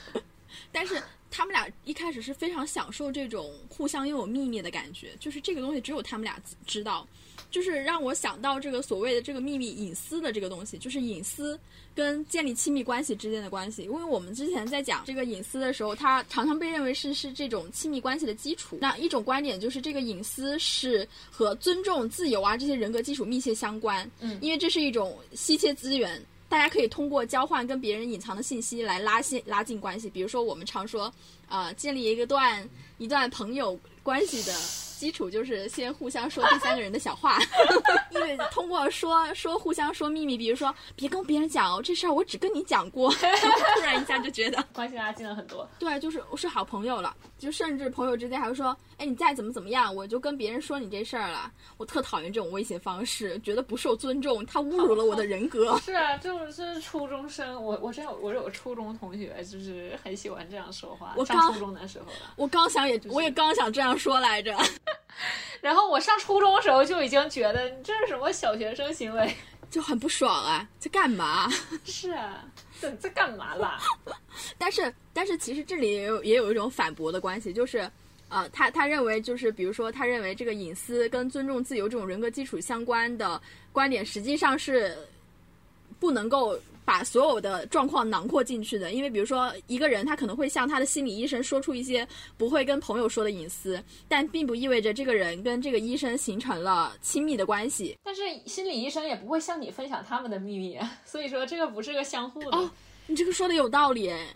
(laughs) 但是他们俩一开始是非常享受这种互相拥有秘密的感觉，就是这个东西只有他们俩知道，就是让我想到这个所谓的这个秘密隐私的这个东西，就是隐私跟建立亲密关系之间的关系。因为我们之前在讲这个隐私的时候，它常常被认为是是这种亲密关系的基础。那一种观点就是这个隐私是和尊重、自由啊这些人格基础密切相关，嗯因为这是一种稀缺资源。大家可以通过交换跟别人隐藏的信息来拉近拉近关系。比如说，我们常说，呃，建立一个段一段朋友关系的基础就是先互相说第三个人的小话，(laughs) 因为通过说说互相说秘密，比如说别跟别人讲哦，这事儿我只跟你讲过，(laughs) 突然一下就觉得，(laughs) 关系拉近了很多。对，就是是好朋友了，就甚至朋友之间还会说，哎，你再怎么怎么样，我就跟别人说你这事儿了。我特讨厌这种威胁方式，觉得不受尊重，他侮辱了我的人格。是啊，这种是初中生，我我真有我有初中同学，就是很喜欢这样说话。我刚上初中的时候了，我刚想也，我也刚想这样说来着。(laughs) 然后我上初中的时候就已经觉得你这是什么小学生行为？(laughs) 就很不爽啊，在干嘛？(laughs) 是啊，在在干嘛啦？但是，但是其实这里也有也有一种反驳的关系，就是，呃，他他认为就是，比如说，他认为这个隐私跟尊重自由这种人格基础相关的观点，实际上是不能够把所有的状况囊括进去的。因为，比如说，一个人他可能会向他的心理医生说出一些不会跟朋友说的隐私，但并不意味着这个人跟这个医生形成了亲密的关系。但是心理医生也不会向你分享他们的秘密，啊所以说这个不是个相互的。哦你这个说的有道理诶，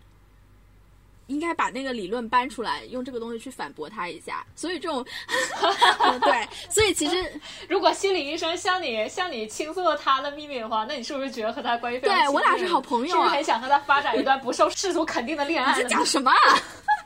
应该把那个理论搬出来，用这个东西去反驳他一下。所以这种，(laughs) 嗯对，所以其实 (laughs) 如果心理医生向你向你倾诉了他的秘密的话，那你是不是觉得和他关系非常对我俩是好朋友啊是不是很想和他发展一段不受世俗肯定的恋爱你？在讲什么啊？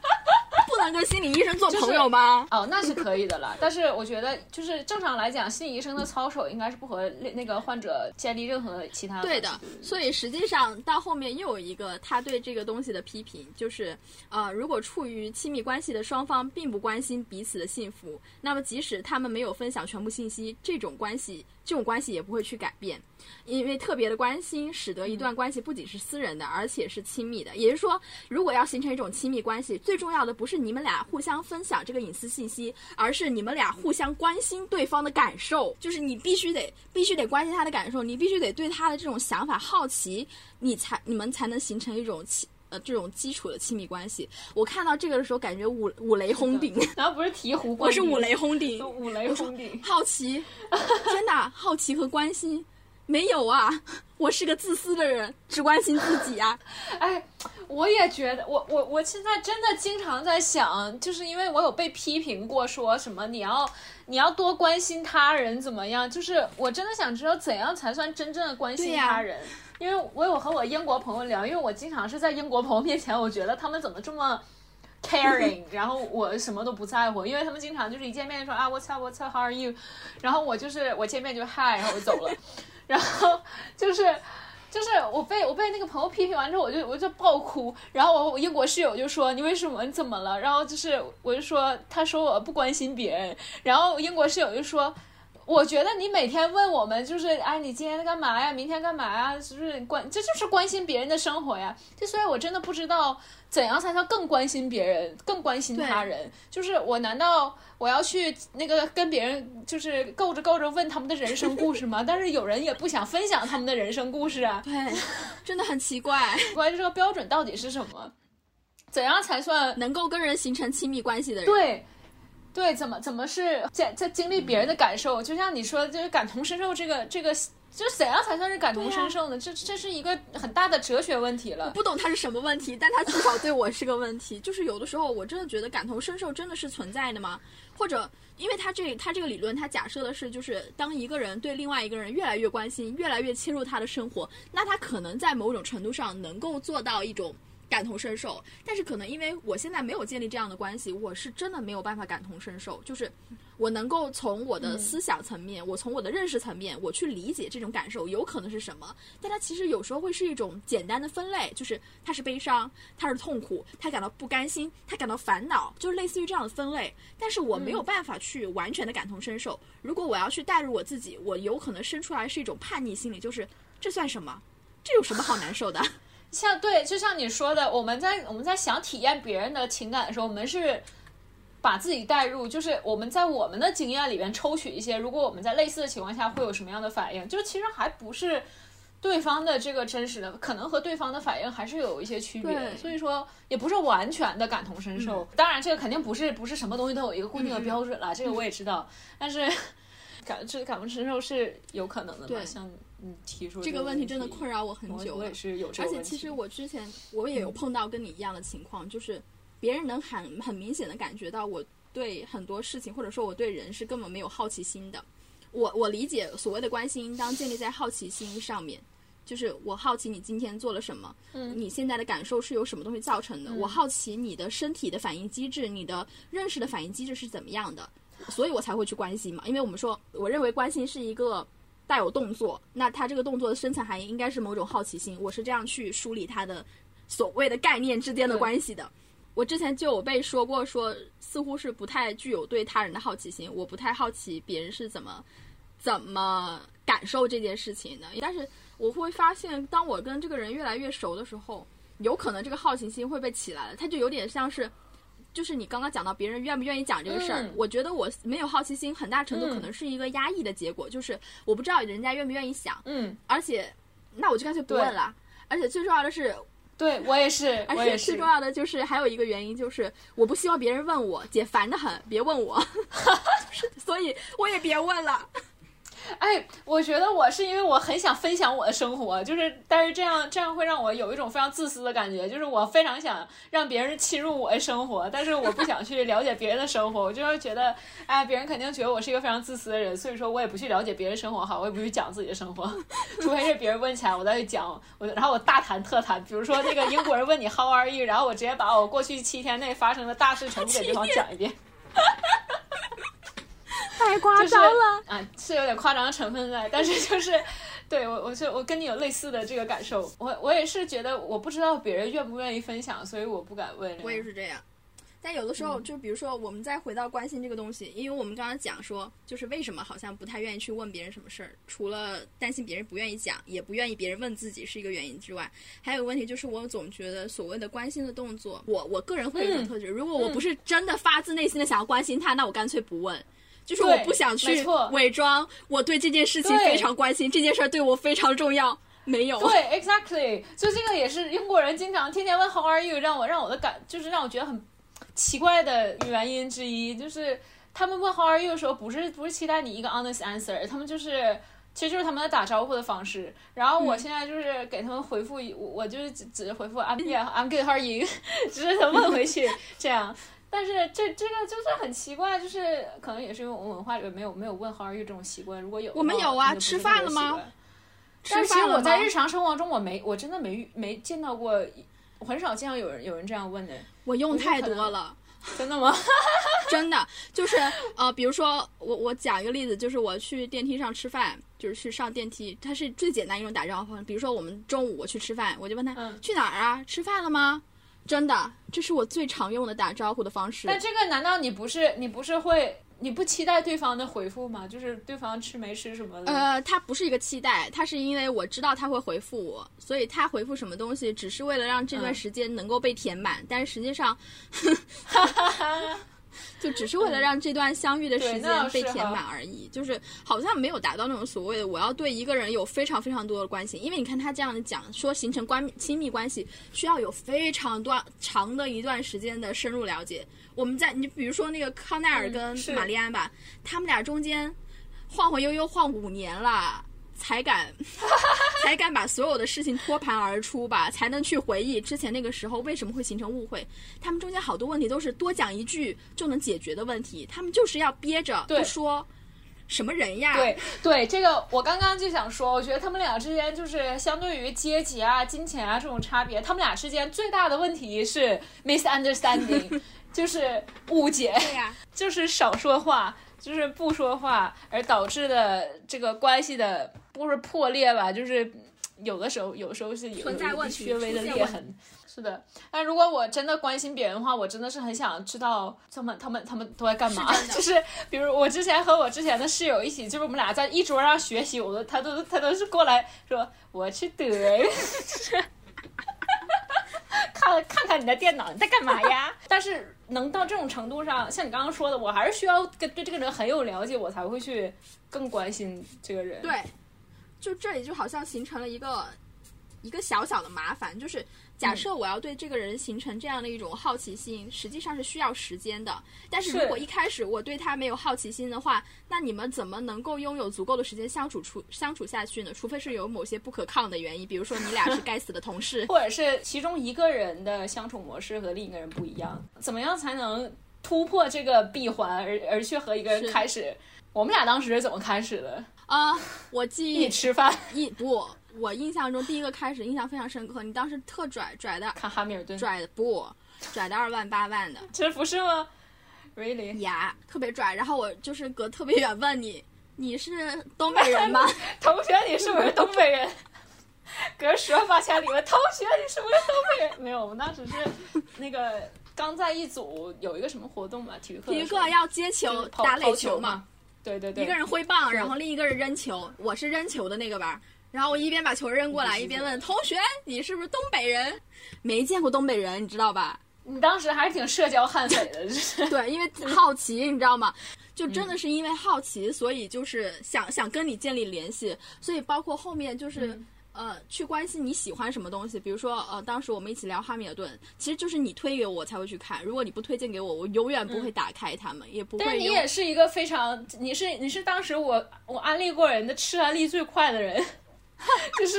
(laughs) 不能跟心理医生做朋友吗？哦，那是可以的了。但是我觉得，就是正常来讲，心理医生的操守应该是不和那个患者建立任何其他对的，所以实际上到后面又有一个他对这个东西的批评，就是呃，如果处于亲密关系的双方并不关心彼此的幸福，那么即使他们没有分享全部信息，这种关系这种关系也不会去改变，因为特别的关心使得一段关系不仅是私人的，而且是亲密的。也就是说，如果要形成一种亲密关系，最重要的不是你们俩互相分享这个隐私信息，而是你们俩互相关心对方的感受。就是你必须得必须得关心他的感受，你必须得对他的这种想法好奇，你才你们才能形成一种亲呃这种基础的亲密关系。我看到这个的时候，感觉五五雷轰顶，然后不是醍醐我灌顶，是五雷轰顶，(laughs) 五雷轰顶。好奇，(laughs) 真的好奇和关心。没有啊，我是个自私的人，只关心自己啊。(laughs) 哎，我也觉得，我我我现在真的经常在想，就是因为我有被批评过，说什么你要你要多关心他人怎么样？就是我真的想知道怎样才算真正的关心他人。因为我有和我英国朋友聊，因为我经常是在英国朋友面前，我觉得他们怎么这么 caring，(laughs) 然后我什么都不在乎，因为他们经常就是一见面就说啊 What's up What's up How are you，然后我就是我见面就 Hi，然后我走了，然后 (laughs) 就是。就是我被我被那个朋友批评完之后，我就我就爆哭，然后我我英国室友就说你为什么你怎么了？然后就是我就说他说我不关心别人，然后英国室友就说。我觉得你每天问我们就是，哎，你今天干嘛呀？明天干嘛呀？是不是关？这就是关心别人的生活呀。就所以，我真的不知道怎样才能更关心别人，更关心他人。(laughs) 就是我难道我要去那个跟别人就是够着够着问他们的人生故事吗？但是有人也不想分享他们的人生故事啊。对，真的很奇怪，(laughs) 关于这个标准到底是什么？怎样才算能够跟人形成亲密关系的人，对？对，怎么怎么是在在经历别人的感受？就像你说的，就是感同身受这个这个就怎样才算是感同身受呢？这这是一个很大的哲学问题了。不懂它是什么问题，但它至少对我是个问题。就是有的时候，我真的觉得感同身受真的是存在的吗？或者，因为他这他这个理论，他假设的是，就是当一个人对另外一个人越来越关心，越来越切入他的生活，那他可能在某种程度上能够做到一种。感同身受，但是可能因为我现在没有建立这样的关系，我是真的没有办法感同身受。就是我能够从我的思想层面，我从我的认识层面，我去理解这种感受有可能是什么。但它其实有时候会是一种简单的分类，就是它是悲伤，它是痛苦，他感到不甘心，他感到烦恼，就是类似于这样的分类。但是我没有办法去完全的感同身受。如果我要去代入我自己，我有可能生出来是一种叛逆心理，就是这算什么？这有什么好难受的？像对，就像你说的，我们在我们在想体验别人的情感的时候，我们是把自己带入，就是我们在我们的经验里边抽取一些，如果我们在类似的情况下会有什么样的反应，就其实还不是对方的这个真实的，可能和对方的反应还是有一些区别，所以说也不是完全的感同身受。当然，这个肯定不是不是什么东西都有一个固定的标准了，这个我也知道，但是 (laughs) 感这感同身受是有可能的嘛？像。嗯，提出这个问题真的困扰我很久。我也是有这个而且其实我之前我也有碰到跟你一样的情况，就是别人能很很明显的感觉到我对很多事情或者说我对人是根本没有好奇心的。我我理解所谓的关心应当建立在好奇心上面，就是我好奇你今天做了什么，嗯，你现在的感受是由什么东西造成的？我好奇你的身体的反应机制，你的认识的反应机制是怎么样的，所以我才会去关心嘛。因为我们说，我认为关心是一个。带有动作，那他这个动作的深层含义应该是某种好奇心。我是这样去梳理他的所谓的概念之间的关系的。我之前就有被说过，说似乎是不太具有对他人的好奇心。我不太好奇别人是怎么怎么感受这件事情的。但是我会发现，当我跟这个人越来越熟的时候，有可能这个好奇心会被起来了。他就有点像是。就是你刚刚讲到别人愿不愿意讲这个事儿，我觉得我没有好奇心，很大程度可能是一个压抑的结果。就是我不知道人家愿不愿意想，嗯，而且那我就干脆不问了。而且最重要的是，对我也是，(laughs) 而且最重要的就是还有一个原因就是我不希望别人问我，姐烦的很，别问我，(laughs) 所以我也别问了。(laughs) 哎，我觉得我是因为我很想分享我的生活，就是，但是这样这样会让我有一种非常自私的感觉，就是我非常想让别人侵入我的生活，但是我不想去了解别人的生活，我就会觉得，哎，别人肯定觉得我是一个非常自私的人，所以说我也不去了解别人生活，好，我也不去讲自己的生活，(laughs) 除非是别人问起来，我再去讲，我然后我大谈特谈，比如说那个英国人问你 How are you，然后我直接把我过去七天内发生的大事全部给对方讲一遍。(laughs) 太夸张了。啊，是有点夸张的成分在，但是就是，对我，我就我跟你有类似的这个感受，我我也是觉得我不知道别人愿不愿意分享，所以我不敢问。我也是这样，但有的时候就比如说，我们再回到关心这个东西，因为我们刚刚讲说，就是为什么好像不太愿意去问别人什么事儿，除了担心别人不愿意讲，也不愿意别人问自己是一个原因之外，还有个问题就是，我总觉得所谓的关心的动作，我我个人会有一种特质，如果我不是真的发自内心的想要关心他，那我干脆不问。就是我不想去伪装，我对这件事情非常关心，这件事儿对我非常重要。没有。对，exactly，就这个也是英国人经常天天问 How are you，让我让我的感就是让我觉得很奇怪的原因之一，就是他们问 How are you 的时候，不是不是期待你一个 honest answer，他们就是其实就是他们的打招呼的方式。然后我现在就是给他们回复，我我就是只只回复 I'm yeah，I'm good，How are you，(laughs) 只是想问回去这样。但是这这个就是很奇怪，就是可能也是因为我们文化里面没有没有问 How are you 这种习惯。如果有，我们有啊，吃饭了吗？但是其实我在日常生活中，我没我真的没没见到过，很少见到有人有人这样问的。我用太多了，真的吗？(laughs) 真的就是呃，比如说我我讲一个例子，就是我去电梯上吃饭，就是去上电梯，它是最简单一种打招呼。比如说我们中午我去吃饭，我就问他去哪儿啊？吃饭了吗？真的，这是我最常用的打招呼的方式。但这个难道你不是你不是会你不期待对方的回复吗？就是对方吃没吃什么的？呃，他不是一个期待，他是因为我知道他会回复我，所以他回复什么东西只是为了让这段时间能够被填满。但是实际上。(laughs) (laughs) (laughs) 就只是为了让这段相遇的时间被填满而已，就是好像没有达到那种所谓的我要对一个人有非常非常多的关心。因为你看他这样的讲说，形成关亲密关系需要有非常多长的一段时间的深入了解。我们在你比如说那个康奈尔跟玛丽安吧，他们俩中间晃晃悠悠晃五年了。才敢才敢把所有的事情托盘而出吧，才能去回忆之前那个时候为什么会形成误会。他们中间好多问题都是多讲一句就能解决的问题，他们就是要憋着不说。什么人呀？对对，这个我刚刚就想说，我觉得他们俩之间就是相对于阶级啊、金钱啊这种差别，他们俩之间最大的问题是 misunderstanding，(laughs) 就是误解，对呀，就是少说话，就是不说话，而导致的这个关系的不是破裂吧，就是 (tsk) 有的时候，有时候是有有些微的裂痕。是的，但如果我真的关心别人的话，我真的是很想知道他们他们他们都在干嘛。(laughs) 就是比如我之前和我之前的室友一起，就是我们俩在一桌上学习，我都他都他都是过来说我去得，(laughs) 看看看你的电脑你在干嘛呀？(laughs) 但是能到这种程度上，像你刚刚说的，我还是需要跟对这个人很有了解，我才会去更关心这个人。对，就这里就好像形成了一个一个小小的麻烦，就是。假设我要对这个人形成这样的一种好奇心，实际上是需要时间的。但是如果一开始我对他没有好奇心的话，那你们怎么能够拥有足够的时间相处处相处下去呢？除非是有某些不可抗的原因，比如说你俩是该死的同事，(laughs) 或者是其中一个人的相处模式和另一个人不一样。怎么样才能突破这个闭环，而而去和一个人开始？我们俩当时是怎么开始的啊？我记 (laughs) 忆吃饭一不。我印象中第一个开始印象非常深刻，你当时特拽拽的，看哈密尔顿拽的不，拽的二万八万的，其实不是吗？Really？呀，特别拽。然后我就是隔特别远问你，你是东北人吗？(laughs) 同学，你是不是东北人？(laughs) 隔十万八千里问同学，你是不是东北人？没有，我们当时是那个刚在一组，有一个什么活动嘛？体育课。体育课要接球打垒球嘛？对对对。一个人挥棒，然后另一个人扔球，我是扔球的那个吧。然后我一边把球扔过来，一边问同学：“你是不是东北人？没见过东北人，你知道吧？”你当时还是挺社交悍匪的，就是 (laughs) 对，因为好奇，你知道吗？就真的是因为好奇，所以就是想想跟你建立联系，所以包括后面就是。呃，去关心你喜欢什么东西，比如说，呃，当时我们一起聊《哈密尔顿》，其实就是你推给我才会去看。如果你不推荐给我，我永远不会打开它们，(laughs) 也不会。但你也是一个非常，你是你是当时我我安利过人的吃安利最快的人，(laughs) 就是。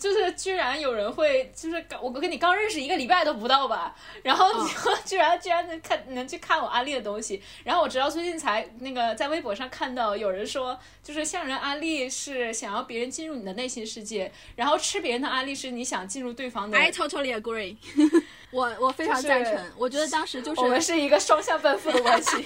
就是居然有人会，就是我跟你刚认识一个礼拜都不到吧，然后你居然居然能看能去看我安利的东西，然后我直到最近才那个在微博上看到有人说，就是向人安利是想要别人进入你的内心世界，然后吃别人的安利是你想进入对方的。I totally agree，(laughs) 我我非常赞成，我觉得当时就是我们是一个双向奔赴的关系。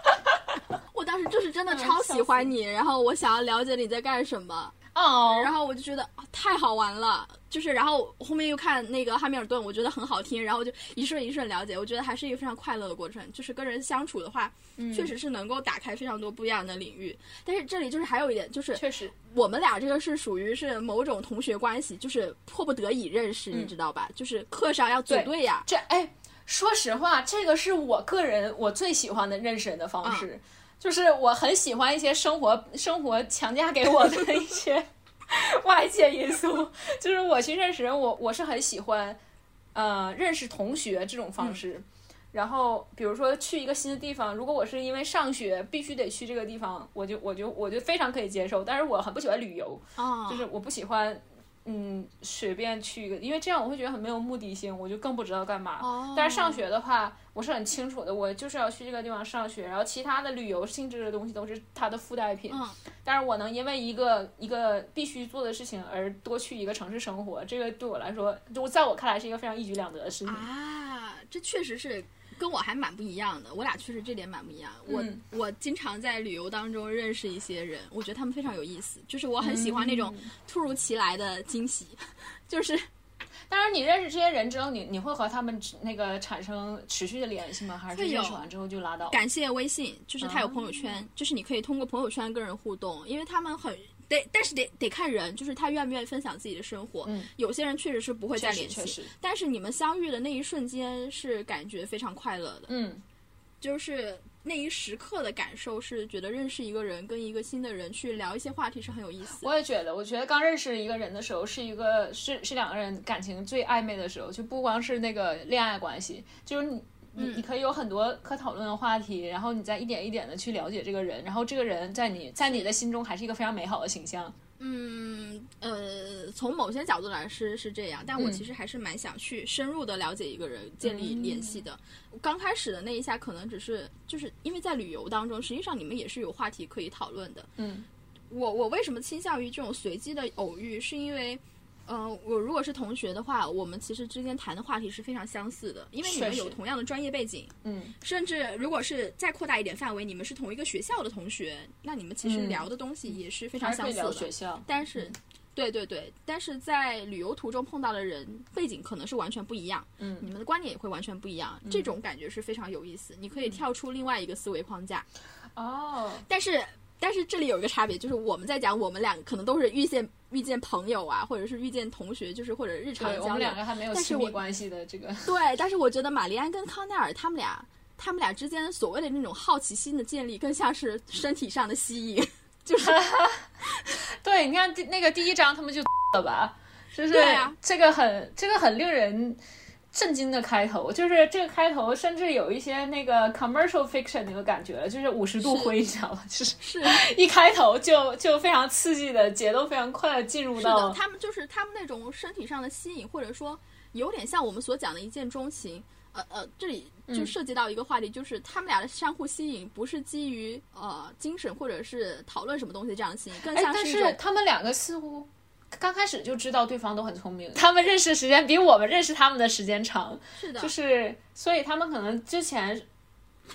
(laughs) 我当时就是真的超喜欢你，然后我想要了解你在干什么。哦，然后我就觉得太好玩了，就是然后后面又看那个《哈密尔顿》，我觉得很好听，然后就一瞬一瞬了解，我觉得还是一个非常快乐的过程。就是跟人相处的话，确实是能够打开非常多不一样的领域。但是这里就是还有一点，就是确实我们俩这个是属于是某种同学关系，就是迫不得已认识，你知道吧？就是课上要组队呀。这哎，说实话，这个是我个人我最喜欢的认识人的方式。就是我很喜欢一些生活生活强加给我的一些 (laughs) 外界因素，就是我去认识人，我我是很喜欢，呃，认识同学这种方式。然后比如说去一个新的地方，如果我是因为上学必须得去这个地方，我就我就我就非常可以接受。但是我很不喜欢旅游，就是我不喜欢。嗯，随便去一个，因为这样我会觉得很没有目的性，我就更不知道干嘛。但是上学的话，我是很清楚的，我就是要去这个地方上学，然后其他的旅游性质的东西都是它的附带品。嗯。但是我能因为一个一个必须做的事情而多去一个城市生活，这个对我来说，就在我看来是一个非常一举两得的事情。啊，这确实是。跟我还蛮不一样的，我俩确实这点蛮不一样。我我经常在旅游当中认识一些人，我觉得他们非常有意思。就是我很喜欢那种突如其来的惊喜。(laughs) 就是，当然你认识这些人之后，你你会和他们那个产生持续的联系吗？还是认识完之后就拉倒？感谢微信，就是他有朋友圈，就是你可以通过朋友圈跟人互动，因为他们很。得，但是得得看人，就是他愿不愿意分享自己的生活。嗯，有些人确实是不会再联系，但是你们相遇的那一瞬间是感觉非常快乐的。嗯，就是那一时刻的感受是觉得认识一个人，跟一个新的人去聊一些话题是很有意思。我也觉得，我觉得刚认识一个人的时候是一个是是两个人感情最暧昧的时候，就不光是那个恋爱关系，就是你。你你可以有很多可讨论的话题，然后你再一点一点的去了解这个人，然后这个人在你在你的心中还是一个非常美好的形象。嗯，呃，从某些角度来是是这样，但我嗯其实还是蛮想去深入的了解一个人，建立联系的。刚开始的那一下，可能只是就是因为在旅游当中，实际上你们也是有话题可以讨论的。嗯我我为什么倾向于这种随机的偶遇，是因为。呃，我如果是同学的话，我们其实之间谈的话题是非常相似的，因为你们有同样的专业背景，嗯甚至如果是再扩大一点范围，你们是同一个学校的同学，那你们其实嗯聊的东西也是非常相似的。学校。但是，对对对，但是在旅游途中碰到的人背景可能是完全不一样，嗯你们的观点也会完全不一样，这种感觉是非常有意思。你可以跳出另外一个思维框架，哦，但是。但是这里有一个差别，就是我们在讲我们俩可能都是遇见遇见朋友啊，或者是遇见同学，就是或者日常交流我们两。个还没有亲密关系的这个。对，但是我觉得玛丽安跟康奈尔他们俩，他们俩之间所谓的那种好奇心的建立，更像是身体上的吸引，就是 (laughs) 对，你看第那个第一章他们就 (laughs) 了吧，就是对啊这个很这个很令人震惊的开头，就是这个开头甚至有一些那个 commercial fiction 那个感觉了，就是五十度是灰，你知道吗？就是是 (laughs) 一开头就就非常刺激的，节奏非常快的进入是到的，他们就是他们那种身体上的吸引，或者说有点像我们所讲的一见钟情。呃呃，这里就嗯涉及到一个话题，就是他们俩的相互吸引，不是基于呃精神或者是讨论什么东西这样的吸引，更哎，但是一种他们两个似乎刚开始就知道对方都很聪明，他们认识时间比我们认识他们的时间长，是的，就是所以他们可能之前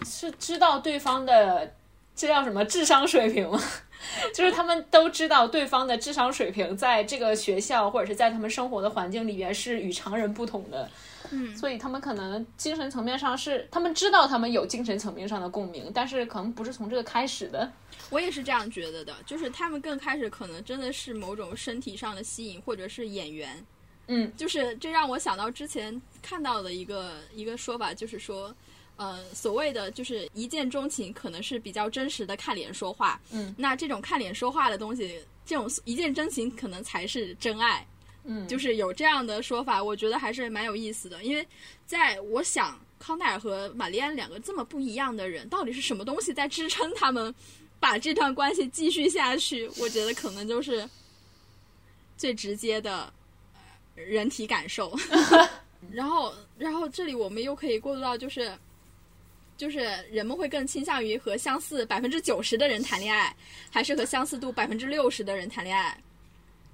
是知道对方的这叫什么智商水平吗？(laughs) 就是他们都知道对方的智商水平在这个学校或者是在他们生活的环境里边是与常人不同的，嗯，所以他们可能精神层面上是他们知道他们有精神层面上的共鸣，但是可能不是从这个开始的。我也是这样觉得的，就是他们更开始可能真的是某种身体上的吸引，或者是眼缘，嗯，就是这让我想到之前看到的一个一个说法，就是说，呃，所谓的就是一见钟情，可能是比较真实的看脸说话。嗯，那这种看脸说话的东西，这种一见钟情可能才是真爱。嗯，就是有这样的说法，我觉得还是蛮有意思的。因为在我想，康奈尔和玛丽安两个这么不一样的人，到底是什么东西在支撑他们把这段关系继续下去？我觉得可能就是最直接的呃人体感受。(laughs) 然后，然后这里我们又可以过渡到就是。就是人们会更倾向于和相似百分之九十的人谈恋爱，还是和相似度百分之六十的人谈恋爱？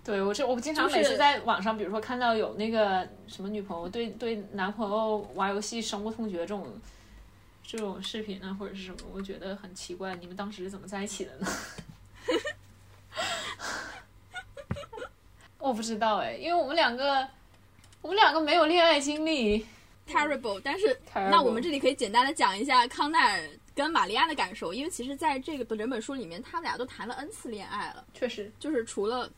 对我这我经常就是每次在网上，比如说看到有那个什么女朋友对对男朋友玩游戏深恶痛绝这种这种视频啊，或者是什么，我觉得很奇怪，你们当时是怎么在一起的呢？(laughs) 我不知道哎，因为我们两个我们两个没有恋爱经历，terrible，但是那我们这里可以简单的讲一下康奈尔跟玛丽亚的感受，因为其实在这个整本书里面，他们俩都谈了 n 次恋爱了，确实。就是除了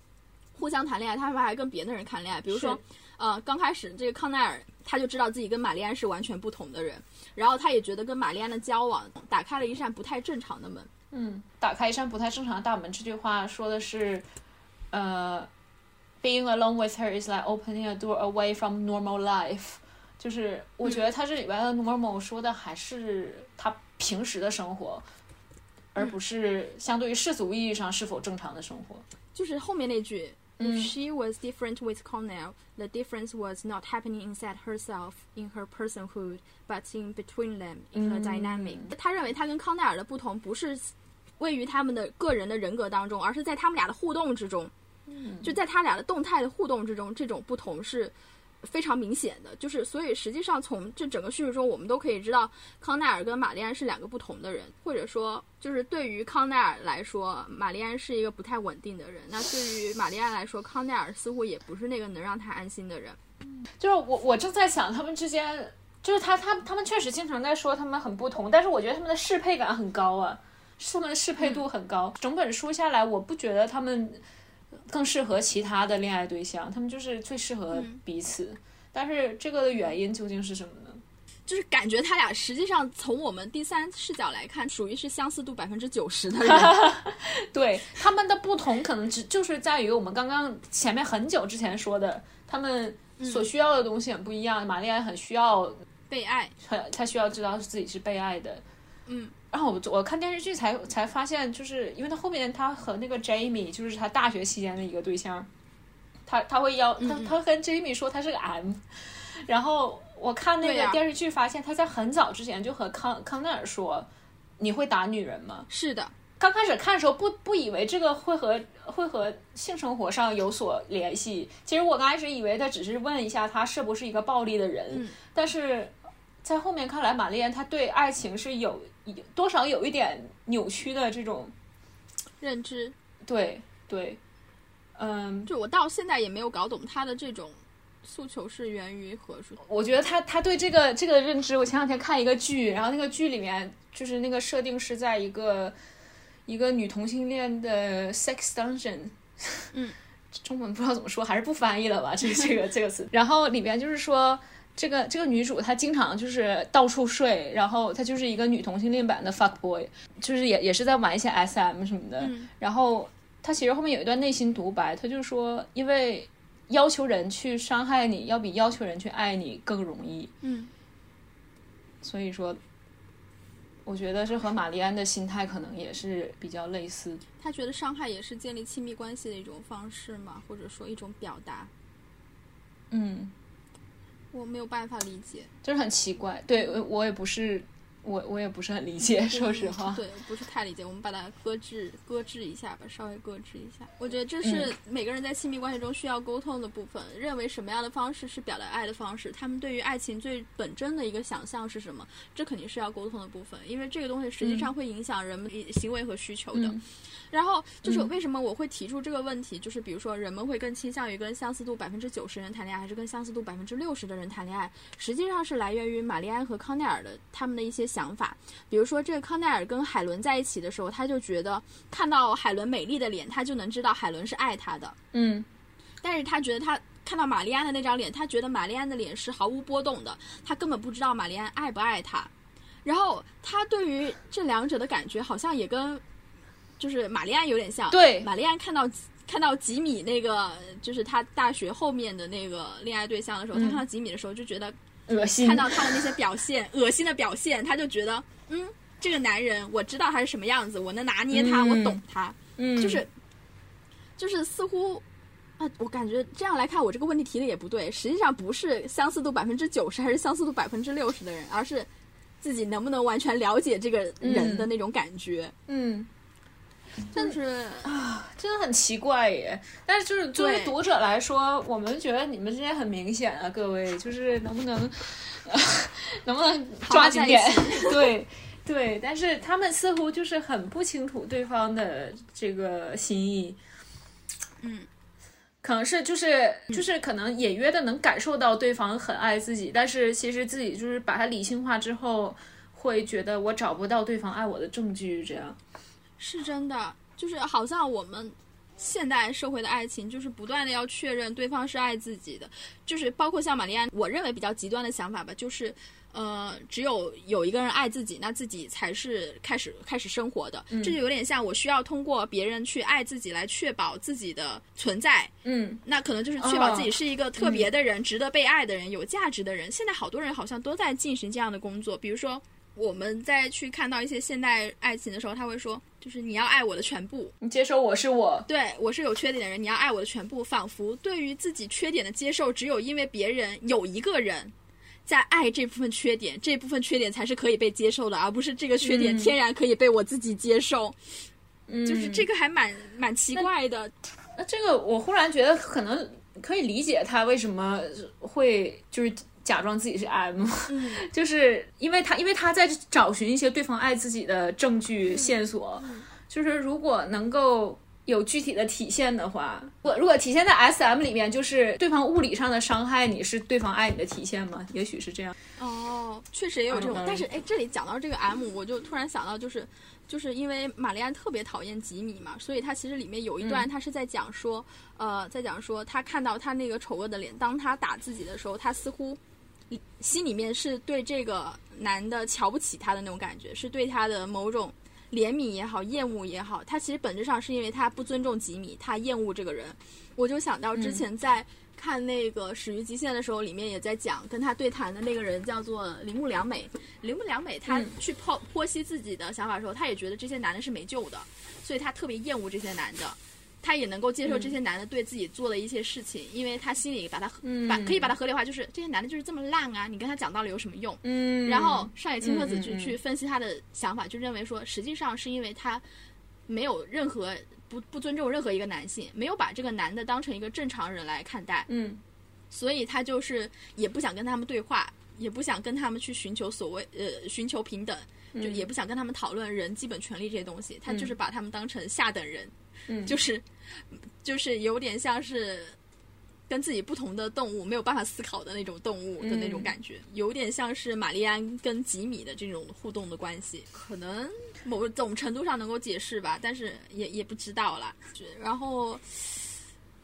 互相谈恋爱，他们还跟别的人谈恋爱，比如说，呃，刚开始这个康奈尔他就知道自己跟玛丽安是完全不同的人，然后他也觉得跟玛丽安的交往打开了一扇不太正常的门，嗯，打开一扇不太正常的大门，这句话说的是，呃，being alone with her is like opening a door away from normal life。就是我觉得他这里边的 normal 说的还是他平时的生活，而不是相对于世俗意义上是否正常的生活。就是后面那句。嗯 If she was different with Cornell, the difference was not happening inside herself, in her personhood, but in between them, in her 嗯 dynamic. 他认为他跟康奈尔的不同不是位于他们的个人的人格当中，而是在他们俩的互动之中。就在他俩的动态的互动之中，这种不同是 非常明显的。就是所以实际上从这整个叙事中，我们都可以知道康奈尔跟玛丽安是两个不同的人，或者说就是对于康奈尔来说，玛丽安是一个不太稳定的人。那对于玛丽安来说，康奈尔似乎也不是那个能让他安心的人。就是我我正在想他们之间，就是他他他们确实经常在说他们很不同，但是我觉得他们的适配感很高啊，他们的适配度很高。整本书下来，我不觉得他们更适合其他的恋爱对象，他们就是最适合彼此。但是这个的原因究竟是什么呢？就是感觉他俩实际上从我们第三视角来看，属于是相似度百分之九十的人。(laughs) 对他们的不同，可能只就是在于我们刚刚前面很久之前说的，他们所需要的东西很不一样。玛丽安很需要，被爱，很她需要知道自己是被爱的，嗯，然后我我看电视剧才才发现，就是因为他后面他和那个 Jamie 就是他大学期间的一个对象，他他会邀他他跟 Jamie 说他是个 M，然后我看那个电视剧发现他在很早之前就和康康奈尔说，你会打女人吗？是的，刚开始看的时候不不以为这个会和会和性生活上有所联系，其实我刚开始以为他只是问一下他是不是一个暴力的人，嗯。但是在后面看来，玛丽安她对爱情是有多少有一点扭曲的这种，认知。对对，嗯，就我到现在也没有搞懂他的这种诉求是源于何处。我觉得他他对这个这个认知，我前两天看一个剧，然后那个剧里面就是那个设定是在一个一个女同性恋的 sex dungeon，嗯，(laughs) 中文不知道怎么说，还是不翻译了吧，这个这个这个词。然后里边就是说。这个这个女主她经常就是到处睡，然后她就是一个女同性恋版的 fuck boy，就是也也是在玩一些 SM 什么的。嗯然后她其实后面有一段内心独白，她就说，因为要求人去伤害你，要比要求人去爱你更容易。嗯，所以说，我觉得这和玛丽安的心态可能也是比较类似。她觉得伤害也是建立亲密关系的一种方式嘛，或者说一种表达。嗯，我没有办法理解，就是很奇怪。对我我也不是，我我也不是很理解，说实话。对，不是太理解。我们把它搁置搁置一下吧，稍微搁置一下。我觉得这是每个人在亲密关系中需要沟通的部分。认为什么样的方式是表达爱的方式，他们对于爱情最本真的一个想象是什么，这肯定是要沟通的部分，因为这个东西实际上会影响人们行为和需求的。嗯然后就是嗯为什么我会提出这个问题，就是比如说人们会更倾向于跟相似度百分之九十人谈恋爱，还是跟相似度百分之六十的人谈恋爱，实际上是来源于玛丽安和康奈尔的他们的一些想法。比如说，这个康奈尔跟海伦在一起的时候，他就觉得看到海伦美丽的脸，他就能知道海伦是爱他的。嗯但是他觉得他看到玛丽安的那张脸，他觉得玛丽安的脸是毫无波动的，他根本不知道玛丽安爱不爱他。然后他对于这两者的感觉，好像也跟就是玛丽安有点像。对玛丽安看到看到吉米那个，就是他大学后面的那个恋爱对象的时候，他嗯看到吉米的时候就觉得恶心。看到他的那些表现，(laughs) 恶心的表现，他就觉得，嗯，这个男人我知道他是什么样子，我能拿捏他，嗯我懂他，嗯，就是，就是似乎。啊，我感觉这样来看，我这个问题提的也不对。实际上不是相似度百分之九十还是相似度百分之六十的人，而是自己能不能完全了解这个人的那种感觉。嗯，就是啊真的很奇怪耶。但是就是作为读者来说，我们觉得你们之间很明显啊，各位，就是能不能能不能抓紧点？(laughs) 对。对，但是他们似乎就是很不清楚对方的这个心意，嗯，可能是就是就是可能隐约的能感受到对方很爱自己，但是其实自己就是把它理性化之后，会觉得我找不到对方爱我的证据，这样。是真的，就是好像我们现代社会的爱情，就是不断的要确认对方是爱自己的，就是包括像玛丽安，我认为比较极端的想法吧，就是。呃，只有有一个人爱自己，那自己才是开始开始生活的。这就有点像我需要通过别人去爱自己，来确保自己的存在。嗯那可能就是确保自己是一个特别的人、值得被爱的人、有价值的人。现在好多人好像都在进行这样的工作，比如说我们在去看到一些现代爱情的时候，他会说，就是你要爱我的全部，你接受我是我，对我是有缺点的人，你要爱我的全部，仿佛对于自己缺点的接受，只有因为别人有一个人。在爱这部分缺点，这部分缺点才是可以被接受的，而不是这个缺点嗯天然可以被我自己接受。嗯，就是这个还蛮蛮奇怪的。那这个我忽然觉得可能可以理解他为什么会就是假装自己是 M，嗯，(laughs) 就是因为他因为他在找寻一些对方爱自己的证据线索，就是如果能够。有具体的体现的话，如果如果体现在 S M 里面，就是对方物理上的伤害你是对方爱你的体现吗？也许是这样。哦，确实也有这种嗯，但是哎，这里讲到这个 M，我就突然想到，就是就是因为玛丽安特别讨厌吉米嘛，所以他其实里面有一段，他是在讲说，呃，在讲说他看到他那个丑恶的脸，当他打自己的时候，他似乎心里面是对这个男的瞧不起他的那种感觉，是对他的某种怜悯也好，厌恶也好，他其实本质上是因为他不尊重吉米，他厌恶这个人。我就想到之前在看那个《始于极限》的时候，里面也在讲，跟他对谈的那个人叫做铃木良美。(laughs) 铃木良美她去剖剖析自己的想法的时候，她也觉得这些男的是没救的，所以她特别厌恶这些男的。她也能够接受这些男的对自己做的一些事情，因为她心里把他把可以把他合理化，就是这些男的就是这么烂啊，你跟他讲道理有什么用？嗯。然后上野千鹤子去去分析他的想法，就认为说，实际上是因为他没有任何。不不尊重任何一个男性，没有把这个男的当成一个正常人来看待，嗯，所以他就是也不想跟他们对话，也不想跟他们去寻求所谓呃寻求平等，就也不想跟他们讨论人基本权利这些东西，他就是把他们当成下等人，嗯，就是就是有点像是。跟自己不同的动物没有办法思考的那种动物的那种感觉，有点像是玛丽安跟吉米的这种互动的关系，可能某种程度上能够解释吧，但是也也不知道了。然后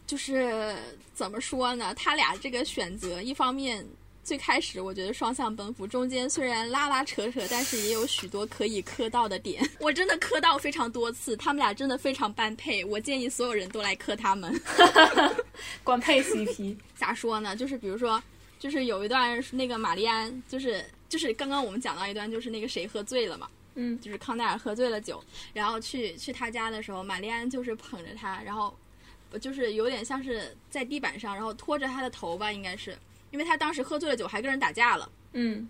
就是怎么说呢？他俩这个选择，一方面。最开始我觉得双向奔赴，中间虽然拉拉扯扯，但是也有许多可以磕到的点。(laughs) 我真的磕到非常多次，他们俩真的非常般配。我建议所有人都来磕他们，(laughs) 官配 CP。(laughs) 咋说呢？就是比如说，就是有一段那个玛丽安，就是就是刚刚我们讲到一段，就是那个谁喝醉了嘛，嗯，就是康奈尔喝醉了酒，然后去去他家的时候，玛丽安就是捧着他，然后就是有点像是在地板上，然后拖着他的头吧，应该是。因为他当时喝醉了酒，还跟人打架了。嗯，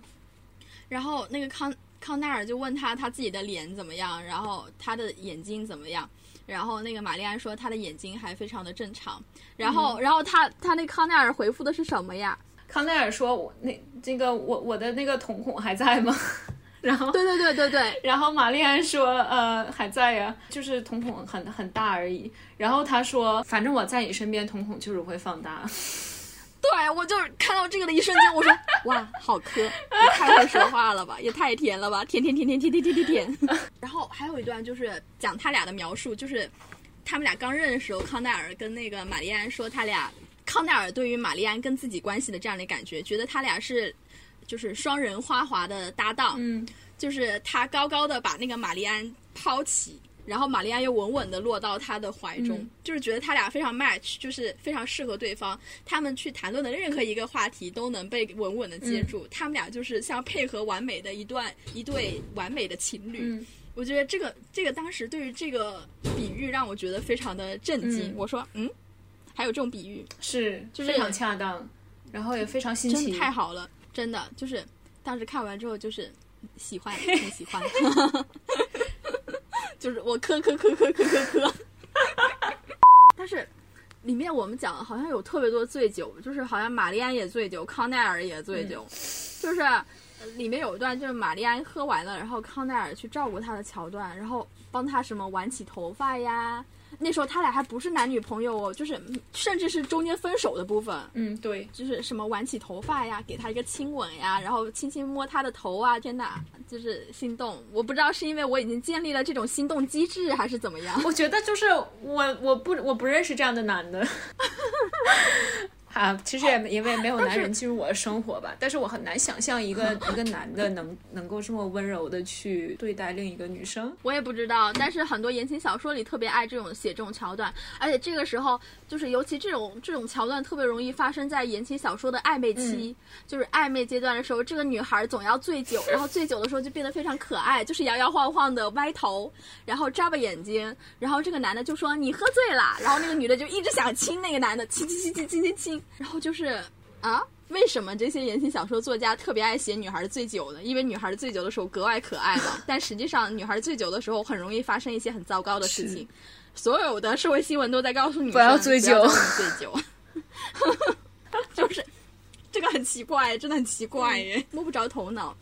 然后那个康康奈尔就问他他自己的脸怎么样，然后他的眼睛怎么样，然后那个玛丽安说他的眼睛还非常的正常。然后，然后他他那康奈尔回复的是什么呀？康奈尔说：“我那这个我我的那个瞳孔还在吗？” (laughs) 然后对对对对对，然后玛丽安说：“呃，还在呀，就是瞳孔很很大而已。”然后他说：“反正我在你身边，瞳孔就是会放大。”对，我就是看到这个的一瞬间，我说 (laughs) 哇，好磕，也太会说话了吧，也太甜了吧，甜甜甜甜甜甜甜甜甜。(laughs) 然后还有一段就是讲他俩的描述，就是他们俩刚认的时候，康奈尔跟那个玛丽安说，他俩康奈尔对于玛丽安跟自己关系的这样的感觉，觉得他俩是就是双人花滑的搭档，嗯，就是他高高的把那个玛丽安抛起。然后玛丽安又稳稳的落到他的怀中，就是觉得他俩非常 match，就是非常适合对方。他们去谈论的任何一个话题都能被稳稳的接住。他们俩就是像配合完美的一段一对完美的情侣。我觉得这个这个当时对于这个比喻让我觉得非常的震惊。我说嗯，还有这种比喻是就是非常恰当，然后也非常新奇，太好了，真的就是当时看完之后就是喜欢，很喜欢。就是我磕磕磕磕磕磕磕，(laughs) 但是里面我们讲好像有特别多醉酒，就是好像玛丽安也醉酒，康奈尔也醉酒，就是里面有一段就是玛丽安喝完了，然后康奈尔去照顾她的桥段，然后帮她什么挽起头发呀。那时候他俩还不是男女朋友哦，就是甚至是中间分手的部分。嗯，对，就是什么挽起头发呀，给他一个亲吻呀，然后轻轻摸他的头啊，天哪就是心动。我不知道是因为我已经建立了这种心动机制，还是怎么样。我觉得就是我，我不，我不认识这样的男的。(laughs) 啊，其实也因为没有男人进入我的生活吧，但是我很难想象一个 (laughs) 一个男的能能够这么温柔的去对待另一个女生。我也不知道，但是很多言情小说里特别爱这种写这种桥段，而且这个时候就是尤其这种这种桥段特别容易发生在言情小说的暧昧期，就是暧昧阶段的时候，这个女孩总要醉酒，然后醉酒的时候就变得非常可爱，就是摇摇晃晃的歪头，然后眨巴眼睛，然后这个男的就说你喝醉了，然后那个女的就一直想亲那个男的，亲亲亲亲亲亲亲。然后就是啊，为什么这些言情小说作家特别爱写女孩醉酒呢？因为女孩醉酒的时候格外可爱嘛。(laughs) 但实际上，女孩醉酒的时候很容易发生一些很糟糕的事情。所有的社会新闻都在告诉你不要醉酒，醉酒。(laughs) 就是这个很奇怪，真的很奇怪耶，摸不着头脑。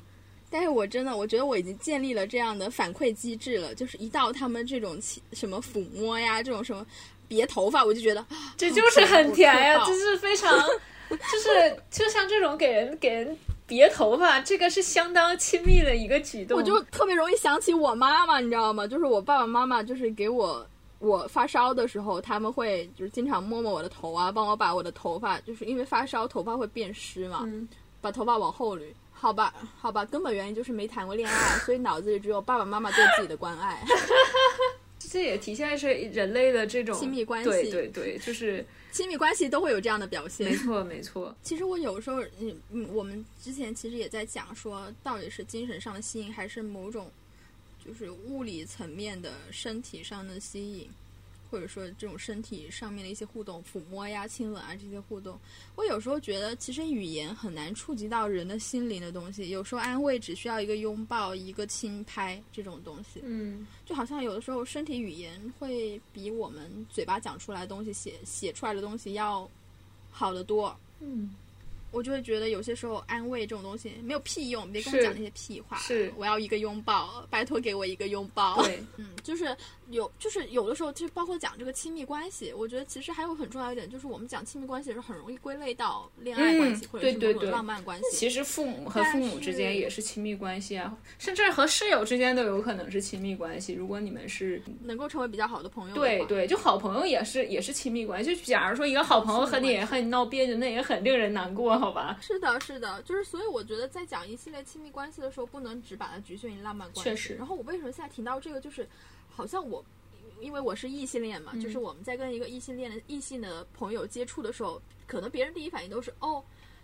但是我真的，我觉得我已经建立了这样的反馈机制了，就是一到他们这种什么抚摸呀，这种什么。别头发，我就觉得这就是很甜呀，就是非常，就是就像这种给人给人别头发，这个是相当亲密的一个举动。我就特别容易想起我妈妈，你知道吗？就是我爸爸妈妈，就是给我我发烧的时候，他们会就是经常摸摸我的头啊，帮我把我的头发，就是因为发烧头发会变湿嘛，把头发往后捋。好吧，好吧，根本原因就是没谈过恋爱，所以脑子里只有爸爸妈妈对自己的关爱。(laughs) 这也体现是人类的这种亲密关系对对对，就是亲密关系都会有这样的表现。没错没错。其实我有时候，嗯嗯，我们之前其实也在讲说，到底是精神上的吸引，还是某种就是物理层面的身体上的吸引，或者说这种身体上面的一些互动，抚摸呀、亲吻啊这些互动。我有时候觉得，其实语言很难触及到人的心灵的东西。有时候安慰只需要一个拥抱、一个轻拍这种东西。嗯，就好像有的时候身体语言会比我们嘴巴讲出来的东西、写写出来的东西要好得多。嗯，我就会觉得有些时候安慰这种东西没有屁用，别跟我讲那些屁话。是我要一个拥抱，拜托给我一个拥抱。对，嗯，就是有，就是有的时候，就包括讲这个亲密关系，我觉得其实还有很重要一点，就是我们讲亲密关系的时候，很容易归类到恋爱关系、嗯或者对对对浪漫关系。其实父母和父母之间也是亲密关系啊，甚至和室友之间都有可能是亲密关系。如果你们是能够成为比较好的朋友的话，对对，就好朋友也是也是亲密关系。就假如说一个好朋友和你和你闹别扭，那也很令人难过，好吧？(laughs) 是的，是的，就是所以我觉得在讲一系列亲密关系的时候，不能只把它局限于浪漫关系。确实然后我为什么现在提到这个，就是好像我。因为我是异性恋嘛，嗯就是我们在跟一个异性恋的异性的朋友接触的时候，可能别人第一反应都是哦，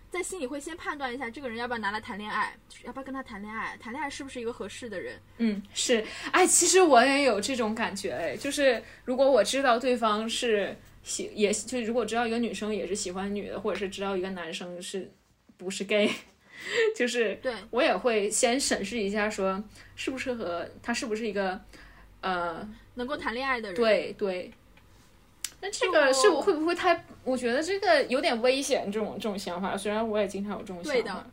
在心里会先判断一下这个人要不要拿来谈恋爱，就是要不要跟他谈恋爱，谈恋爱是不是一个合适的人。嗯，是，哎，其实我也有这种感觉，哎，就是如果我知道对方是喜，也就如果知道一个女生也是喜欢女的，或者是知道一个男生是不是 gay，(laughs) 就是对，我也会先审视一下，说适不适合他，是不是一个呃，能够谈恋爱的人。，对对。那这个是我会不会太？我觉得这个有点危险，这种这种想法。虽然我也经常有这种想对的法，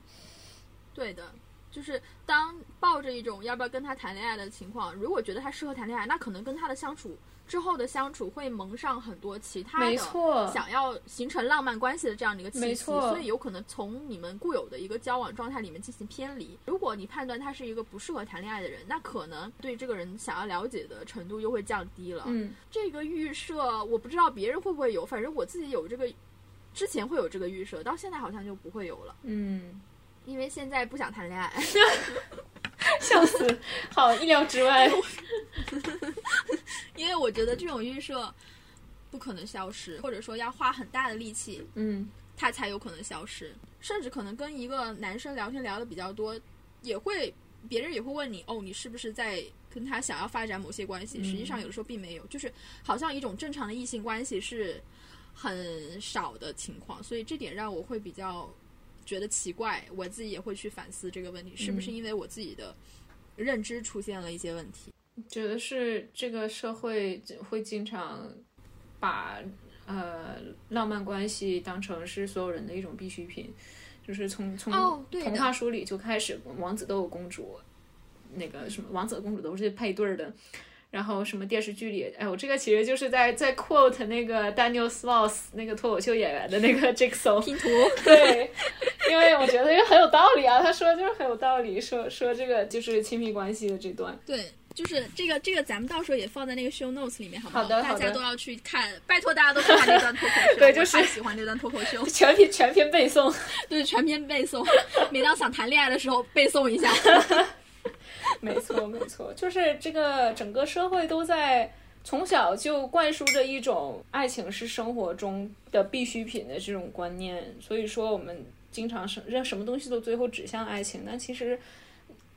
对的，就是当抱着一种要不要跟他谈恋爱的情况，如果觉得他适合谈恋爱，那可能跟他的相处之后的相处会蒙上很多其他没的错，想要形成浪漫关系的这样的一个气息，没错所以有可能从你们固有的一个交往状态里面进行偏离。如果你判断他是一个不适合谈恋爱的人，那可能对这个人想要了解的程度又会降低了。嗯，这个预设我不知道别人会不会有，反正我自己有这个，之前会有这个预设，到现在好像就不会有了，嗯，因为现在不想谈恋爱。(laughs) (laughs) 笑死，好意料之外。(laughs) 因为我觉得这种预设不可能消失，或者说要花很大的力气，嗯，它才有可能消失。甚至可能跟一个男生聊天聊的比较多，也会别人也会问你，哦，你是不是在跟他想要发展某些关系？实际上有的时候并没有，就是好像一种正常的异性关系是很少的情况，所以这点让我会比较觉得奇怪，我自己也会去反思这个问题，是不是因为我自己的认知出现了一些问题？觉得是这个社会会经常把呃浪漫关系当成是所有人的一种必需品，就是从从童话书里就开始，王子都有公主，那个什么王子和公主都是配对儿的。然后什么电视剧里，哎，我这个其实就是在在 quote 那个 Daniel Sloss 那个脱口秀演员的那个 (laughs) Jigsaw 拼图。(laughs) 对，因为我觉得这个很有道理啊，他说的就是很有道理，说说这个就是亲密关系的这段，对，就是这个这个，咱们到时候也放在那个 show notes 里面，好不大好的好的家都要去看，拜托大家都看完那段脱口秀。(laughs) 对就是喜欢那段脱口秀，全篇全篇背诵。对，全篇背诵。每当想谈恋爱的时候，背诵一下。(laughs) 没错，没错，就是这个整个社会都在从小就灌输着一种爱情是生活中的必需品的这种观念，所以说我们经常是让什么东西都最后指向爱情，但其实，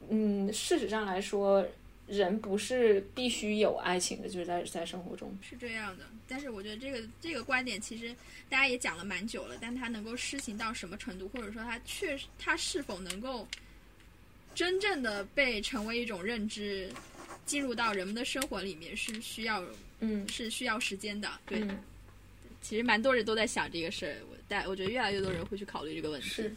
嗯，事实上来说，人不是必须有爱情的，就是在在生活中。是这样的，但是我觉得这个这个观点其实大家也讲了蛮久了，但它能够施行到什么程度，或者说它确实它是否能够真正的被成为一种认知，进入到人们的生活里面，是需要嗯，是需要时间的。对，嗯其实蛮多人都在想这个事儿，我但我觉得越来越多人会去考虑这个问题。是，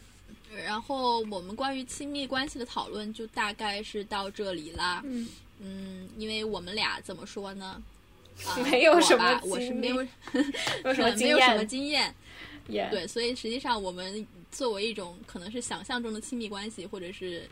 然后我们关于亲密关系的讨论就大概是到这里啦。嗯，嗯，因为我们俩怎么说呢？啊 (laughs) 没有什么我我是没有有 (laughs) 什么经没有什么验？经验，也对，所以实际上我们作为一种可能是想象中的亲密关系，或者是。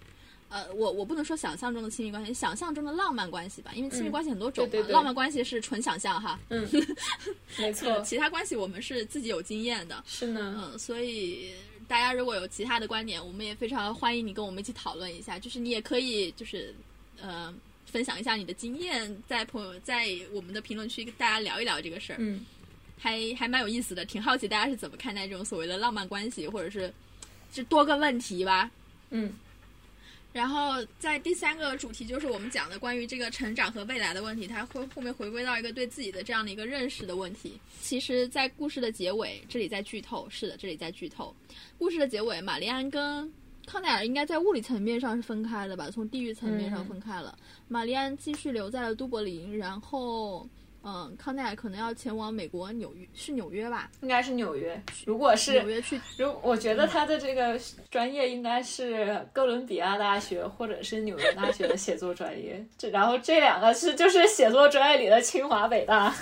呃，我我不能说想象中的亲密关系，想象中的浪漫关系吧，因为亲密嗯关系很多种嘛，对对对。浪漫关系是纯想象哈，嗯，(laughs) 没错，其他关系我们是自己有经验的，是呢，嗯，所以大家如果有其他的观点，我们也非常欢迎你跟我们一起讨论一下。就是你也可以，就是呃，分享一下你的经验，在朋友在我们的评论区跟大家聊一聊这个事儿，嗯，还还蛮有意思的，挺好奇大家是怎么看待这种所谓的浪漫关系，或者是是多个问题吧。嗯，然后在第三个主题就是我们讲的关于这个成长和未来的问题，它会后面回归到一个对自己的这样的一个认识的问题。其实，在故事的结尾，这里在剧透，是的，这里在剧透。故事的结尾，玛丽安跟康奈尔应该在物理层面上是分开的吧？从地域层面上分开了。玛丽安继续留在了都柏林，然后，嗯，康奈尔可能要前往美国纽约，是纽约吧？应该是纽约。如果是纽约去，如我觉得他的这个专业应该是哥伦比亚大学或者是纽约大学的写作专业。(laughs) 这然后这两个是就是写作专业里的清华北大。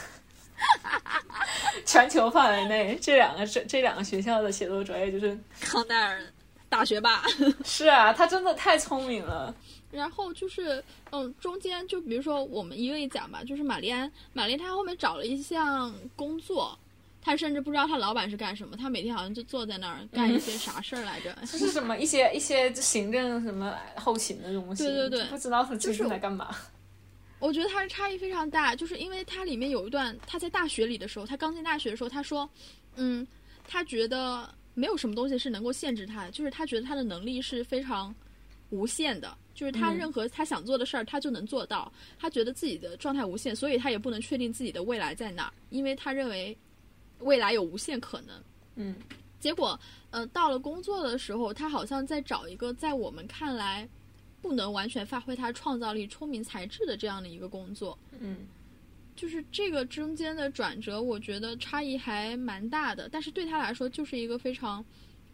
(laughs) 全球范围内，这两个这这两个学校的写作专业就是康奈尔大学吧？(laughs) 是啊，他真的太聪明了。然后就是，嗯，中间就比如说我们一个一讲吧，就是玛丽安，玛丽她后面找了一项工作，她甚至不知道她老板是干什么，她每天好像就坐在那儿干一些啥事儿来着？(laughs) 这是什么？一些一些行政什么后勤的东西？对对对，不知道他究竟在干嘛。我觉得他差异非常大，就是因为它里面有一段，他在大学里的时候，他刚进大学的时候，他说，嗯，他觉得没有什么东西是能够限制他，就是他觉得他的能力是非常无限的，就是他任何他想做的事儿，他就能做到。他觉得自己的状态无限，所以他也不能确定自己的未来在哪儿，因为他认为未来有无限可能。嗯，结果，呃，到了工作的时候，他好像在找一个在我们看来。不能完全发挥他创造力、聪明才智的这样的一个工作，嗯，就是这个中间的转折，我觉得差异还蛮大的。但是对他来说，就是一个非常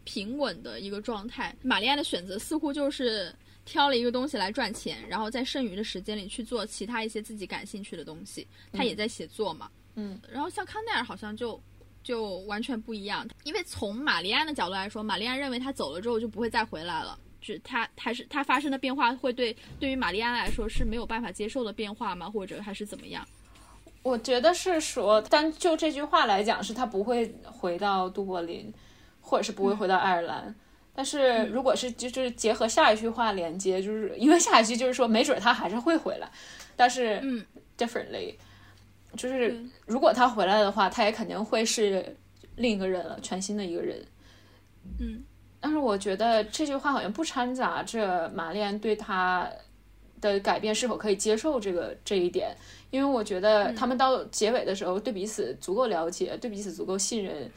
平稳的一个状态。玛丽安的选择似乎就是挑了一个东西来赚钱，然后在剩余的时间里去做其他一些自己感兴趣的东西。他也在写作嘛，嗯。然后像康奈尔好像就就完全不一样，因为从玛丽安的角度来说，玛丽安认为他走了之后就不会再回来了。是他还是他发生的变化会对对于玛丽安来说是没有办法接受的变化吗？或者还是怎么样？我觉得是说，单就这句话来讲，是他不会回到都柏林，或者是不会回到爱尔兰。但是如果是就是结合下一句话连接，就是因为下一句就是说，没准他还是会回来。但是嗯，differently，就是如果他回来的话，他也肯定会是另一个人了，全新的一个人。嗯。但是我觉得这句话好像不掺杂着玛丽安对他的改变是否可以接受这个这一点，因为我觉得他们到结尾的时候对彼此足够了解，对彼此足够信任，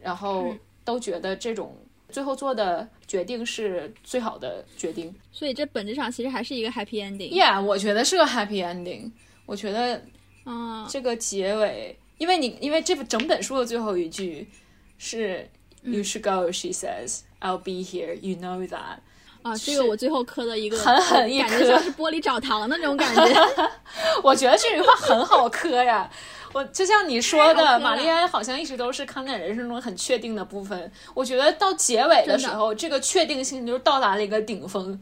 然后都觉得这种最后做的决定是最好的决定。所以这本质上其实还是一个 happy ending。Yeah，我觉得是个 happy ending。我觉得，啊，这个结尾，因为你因为这整本书的最后一句是 “You should go,” she says. I'll be here, you know that。啊，这个我最后磕的一个狠狠一磕，感觉像是玻璃找糖的那种感觉。(laughs) 我觉得这句话很好磕呀。我就像你说的，玛丽安好像一直都是康奈尔人生中很确定的部分。我觉得到结尾的时候，这个确定性就到达了一个顶峰。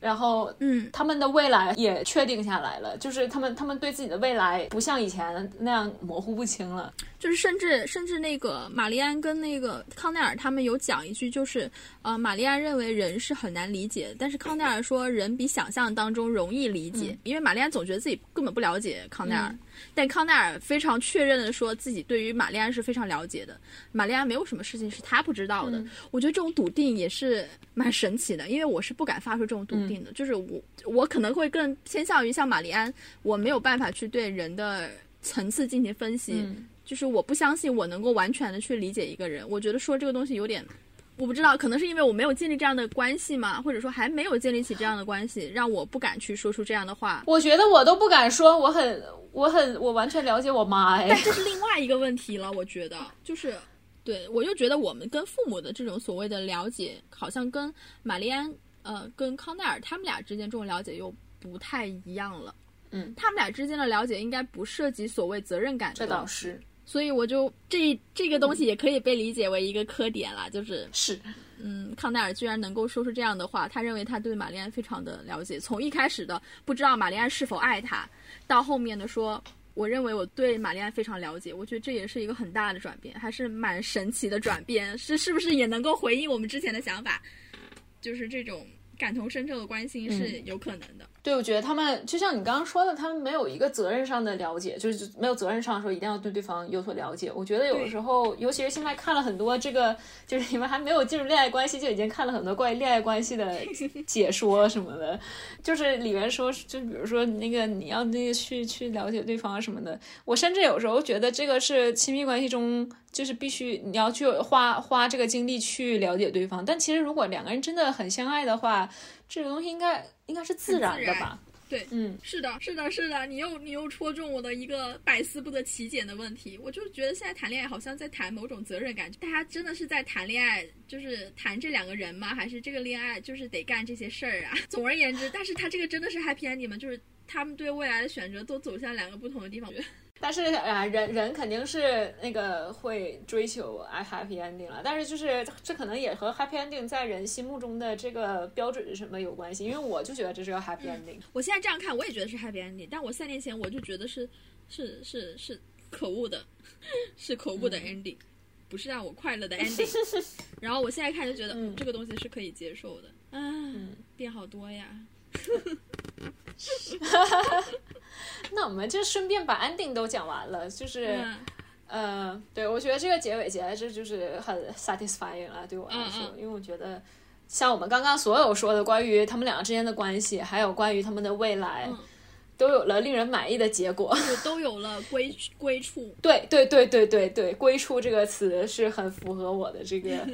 然后，嗯，他们的未来也确定下来了，就是他们他们对自己的未来不像以前那样模糊不清了。就是甚至甚至那个玛丽安跟那个康奈尔他们有讲一句，就是呃，玛丽安认为人是很难理解，但是康奈尔说人比想象当中容易理解，因为玛丽安总觉得自己根本不了解康奈尔，但康奈尔非常确认的说自己对于玛丽安是非常了解的，玛丽安没有什么事情是他不知道的。我觉得这种笃定也是蛮神奇的，因为我是不敢发出这种笃定的，就是我我可能会更偏向于像玛丽安，我没有办法去对人的层次进行分析。就是我不相信我能够完全的去理解一个人，我觉得说这个东西有点，我不知道，可能是因为我没有建立这样的关系嘛，或者说还没有建立起这样的关系，让我不敢去说出这样的话。我觉得我都不敢说，我很，我很，我完全了解我妈哎。但这是另外一个问题了，我觉得，就是，对我又觉得我们跟父母的这种所谓的了解，好像跟玛丽安，呃，跟康奈尔他们俩之间这种了解又不太一样了。嗯，他们俩之间的了解应该不涉及所谓责任感的。这倒是。所以我就这这个东西也可以被理解为一个磕点了，就是是，嗯，康奈尔居然能够说出这样的话，他认为他对玛丽安非常的了解，从一开始的不知道玛丽安是否爱他，到后面的说我认为我对玛丽安非常了解，我觉得这也是一个很大的转变，还是蛮神奇的转变，是是不是也能够回应我们之前的想法，就是这种感同身受的关心是有可能的。对，我觉得他们就像你刚刚说的，他们没有一个责任上的了解，就是没有责任上说一定要对对方有所了解。我觉得有的时候，尤其是现在看了很多这个，就是你们还没有进入恋爱关系就已经看了很多关于恋爱关系的 (laughs) 解说什么的，就是里面说，就比如说那个你要那个去去了解对方什么的。我甚至有时候觉得这个是亲密关系中就是必须你要去花花这个精力去了解对方。但其实如果两个人真的很相爱的话，这个东西应该。应该是自然的吧？对，嗯，是的，是的，是的。你又你又戳中我的一个百思不得其解的问题。我就觉得现在谈恋爱好像在谈某种责任感，大家真的是在谈恋爱，就是谈这两个人吗？还是这个恋爱就是得干这些事儿啊？(laughs) 总而言之，但是他这个真的是 happy ending 吗？就是他们对未来的选择都走向两个不同的地方。但是啊，人人肯定是那个会追求 happy ending 了。但是就是这可能也和 happy ending 在人心目中的这个标准是什么有关系？因为我就觉得这是个 happy ending。我现在这样看，我也觉得是 happy ending。但我三年前我就觉得是是是是可恶的，(laughs) 是可恶的 ending，不是让我快乐的 ending。(laughs) 然后我现在看就觉得，嗯，这个东西是可以接受的。嗯，变好多呀。(laughs) 那我们就顺便把 ending 都讲完了，就是，呃，对我觉得这个结尾结在这就是很 satisfying 了，对我来说，因为我觉得像我们刚刚所有说的关于他们两个之间的关系，还有关于他们的未来，都有了令人满意的结果，都有了归归处。(laughs) 对对对对对对，归处这个词是很符合我的这个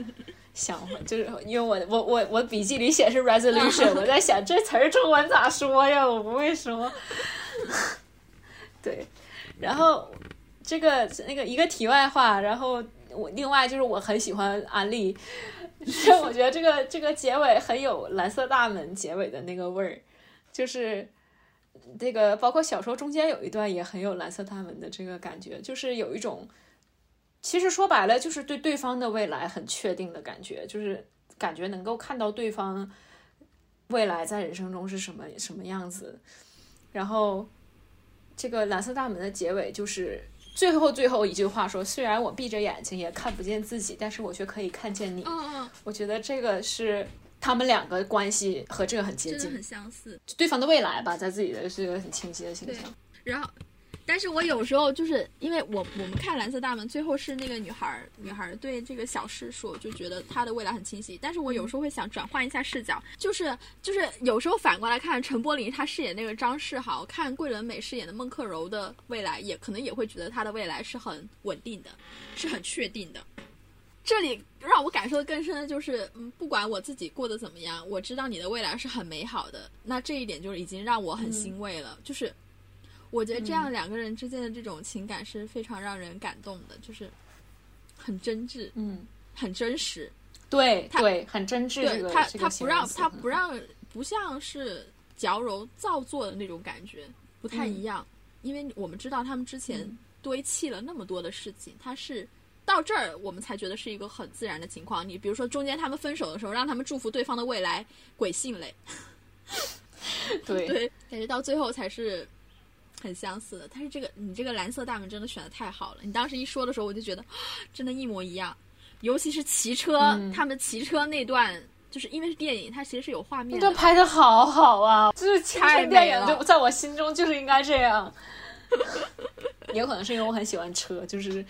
想法，就是因为我我我我笔记里写是 resolution，(laughs) 我在想这词儿中文咋说呀？我不会说。(laughs) 对，然后这个那个一个题外话，然后我另外就是我很喜欢安利，(laughs) 我觉得这个这个结尾很有蓝色大门结尾的那个味儿，就是这个包括小说中间有一段也很有蓝色大门的这个感觉，就是有一种其实说白了就是对对方的未来很确定的感觉，就是感觉能够看到对方未来在人生中是什么什么样子。然后，这个蓝色大门的结尾就是最后最后一句话说：“虽然我闭着眼睛也看不见自己，但是我却可以看见你。”嗯嗯，我觉得这个是他们两个关系和这个很接近，很相似。对方的未来吧，在自己的是一个很清晰的形象。然后。但是我有时候就是因为我我们看蓝色大门，最后是那个女孩女孩对这个小事说，就觉得她的未来很清晰。但是我有时候会想转换一下视角，就是就是有时候反过来看陈柏霖他饰演那个张世豪，看桂纶镁饰演的孟克柔的未来，也可能也会觉得她的未来是很稳定的，是很确定的。这里让我感受的更深的就是，嗯，不管我自己过得怎么样，我知道你的未来是很美好的。那这一点就是已经让我很欣慰了，就是。我觉得这样两个人之间的这种情感是非常让人感动的，就是很真挚，嗯，很真实。对，对，很真挚。对他，他不让他不让，不像是矫揉造作的那种感觉，不太一样。因为我们知道他们之前堆砌了那么多的事情，他是到这儿我们才觉得是一个很自然的情况。你比如说中间他们分手的时候，让他们祝福对方的未来，鬼信嘞。对 (laughs) 对，感觉到最后才是。很相似的，但是这个你这个蓝色大门真的选的太好了。你当时一说的时候，我就觉得真的，一模一样。尤其是骑车，他们骑车那段，就是因为是电影，它其实是有画面。的。拍的好好啊，就是青春电影，就在我心中就是应该这样。(laughs) 有可能是因为我很喜欢车，就是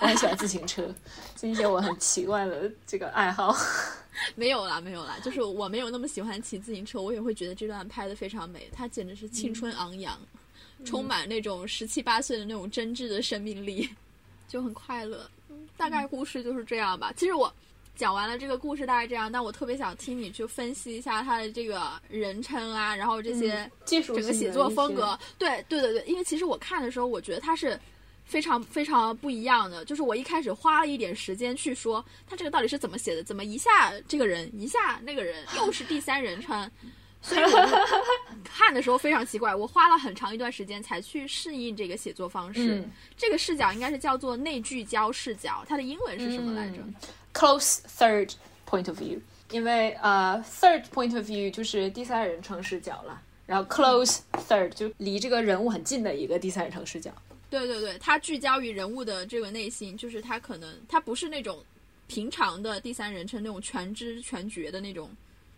我很喜欢自行车，这一些我很奇怪的这个爱好。(laughs) 没有啦，没有啦，就是我没有那么喜欢骑自行车，我也会觉得这段拍的非常美，它简直是青春昂扬。充满那种十七八岁的那种真挚的生命力，(laughs) 就很快乐。大概故事就是这样吧。其实我讲完了这个故事大概这样，但我特别想听你去分析一下他的这个人称啊，然后这些整个写作风格。对对对对，因为其实我看的时候，我觉得他是非常非常不一样的。就是我一开始花了一点时间去说他这个到底是怎么写的，怎么一下这个人，一下那个人，又是第三人称。所以我看的时候非常奇怪，我花了很长一段时间才去适应这个写作方式。这个视角应该是叫做内聚焦视角，它的英文是什么来着？Close third point of view。因为呃，third point of view 就是第三人称视角了，然后 close third 就离这个人物很近的一个第三人称视角。对对对，它聚焦于人物的这个内心，就是它可能它不是那种平常的第三人称那种全知全觉的那种，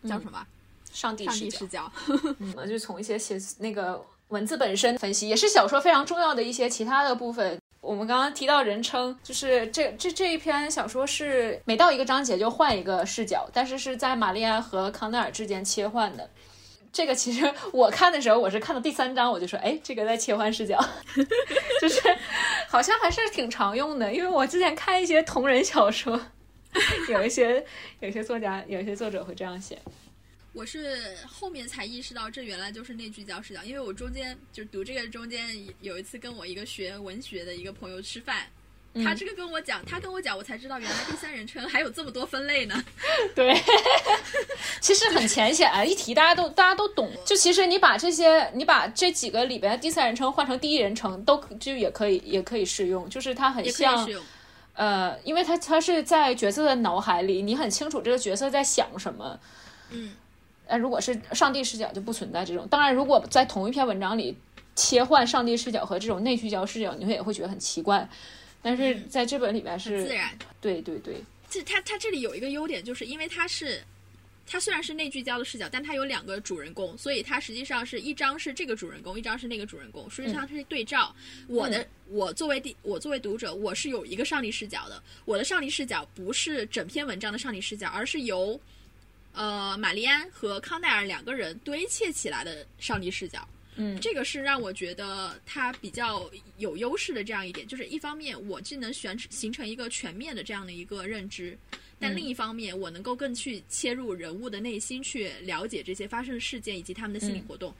叫什么？上帝视视角，(laughs) 嗯，就从一些写那个文字本身分析，也是小说非常重要的一些其他的部分。我们刚刚提到人称，就是这这这一篇小说是每到一个章节就换一个视角，但是是在玛丽安和康奈尔之间切换的。这个其实 (laughs) 我看的时候，我是看到第三章我就说，哎，这个在切换视角，(laughs) 就是好像还是挺常用的。因为我之前看一些同人小说，有一些有一些作家有一些作者会这样写。我是后面才意识到，这原来就是内聚焦视角。因为我中间就读这个中间有一次跟我一个学文学的一个朋友吃饭，他这个跟我讲，他跟我讲，我才知道原来第三人称还有这么多分类呢。(laughs) 对，(laughs) 其实很浅显啊，一提大家都大家都懂。就其实你把这些，你把这几个里边第三人称换成第一人称，都就也可以也可以适用。就是它很像，呃，因为它它是在角色的脑海里，你很清楚这个角色在想什么。嗯。那如果是上帝视角就不存在这种。当然，如果在同一篇文章里切换上帝视角和这种内聚焦视角，你会也会觉得很奇怪。但是在这本里面是自然。对对对。这它它这里有一个优点，就是因为它是它虽然是内聚焦的视角，但它有两个主人公，所以它实际上是一张是这个主人公，一张是那个主人公，实际上它是对照。我的我作为第我作为读者，我是有一个上帝视角的。我的上帝视角不是整篇文章的上帝视角，而是由。呃，玛丽安和康奈尔两个人堆砌起来的上帝视角，嗯，这个是让我觉得他比较有优势的这样一点，就是一方面我既能选形成一个全面的这样的一个认知，但另一方面我能够更去切入人物的内心，去了解这些发生的事件以及他们的心理活动。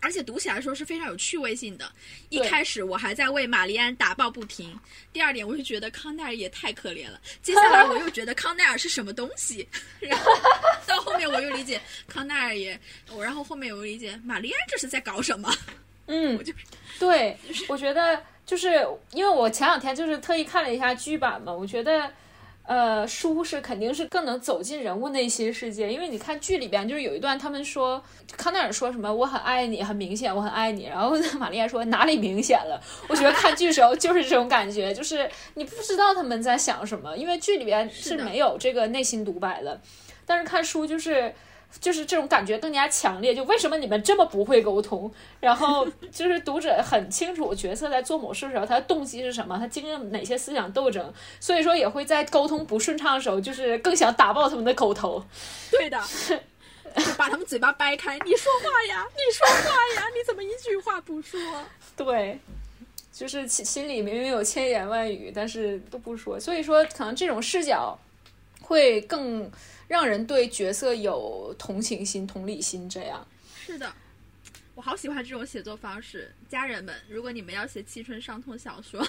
而且读起来的时候是非常有趣味性的。一开始我还在为玛丽安打抱不平，第二点我就觉得康奈尔也太可怜了。接下来我又觉得康奈尔是什么东西，然后 (laughs) 到后面我又理解康奈尔也，我然后后面我又理解玛丽安这是在搞什么。嗯，我就对，我觉得就是因为我前两天就是特意看了一下剧版嘛，我觉得。呃，书是肯定是更能走进人物内心世界，因为你看剧里边就是有一段，他们说康奈尔说什么我很爱你，很明显我很爱你，然后玛丽亚说哪里明显了？我觉得看剧时候就是这种感觉，就是你不知道他们在想什么，因为剧里边是没有这个内心独白的，但是看书就是。就是这种感觉更加强烈，就为什么你们这么不会沟通？(laughs) 然后就是读者很清楚角色在做某事的时候，他的动机是什么，他经历哪些思想斗争，所以说也会在沟通不顺畅的时候，就是更想打爆他们的口头。(laughs) 对的，把他们嘴巴掰开，你说话呀，你说话呀，你怎么一句话不说？(laughs) 对，就是心心里明明有千言万语，但是都不说。所以说，可能这种视角会更。让人对角色有同情心、同理心，这样是的，我好喜欢这种写作方式。家人们，如果你们要写青春伤痛小说，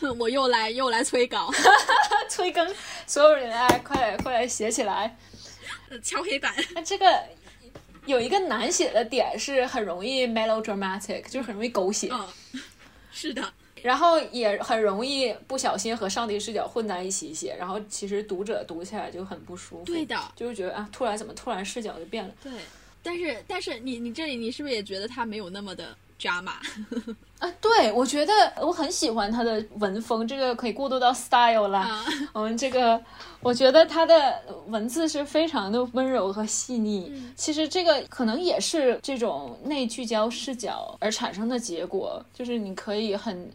(laughs) 我又来又来催稿，(laughs) 催更，所有人啊，快快来写起来，敲黑板。那这个有一个难写的点是很容易 melodramatic，就是很容易狗血。嗯，是的。然后也很容易不小心和上帝视角混在一起写，然后其实读者读起来就很不舒服。对的，就是觉得啊，突然怎么突然视角就变了？对，但是但是你你这里你是不是也觉得他没有那么的抓马？(laughs) 啊，对，我觉得我很喜欢他的文风，这个可以过渡到 style 了。我们这个，我觉得他的文字是非常的温柔和细腻。其实这个可能也是这种内聚焦视角而产生的结果，就是你可以很。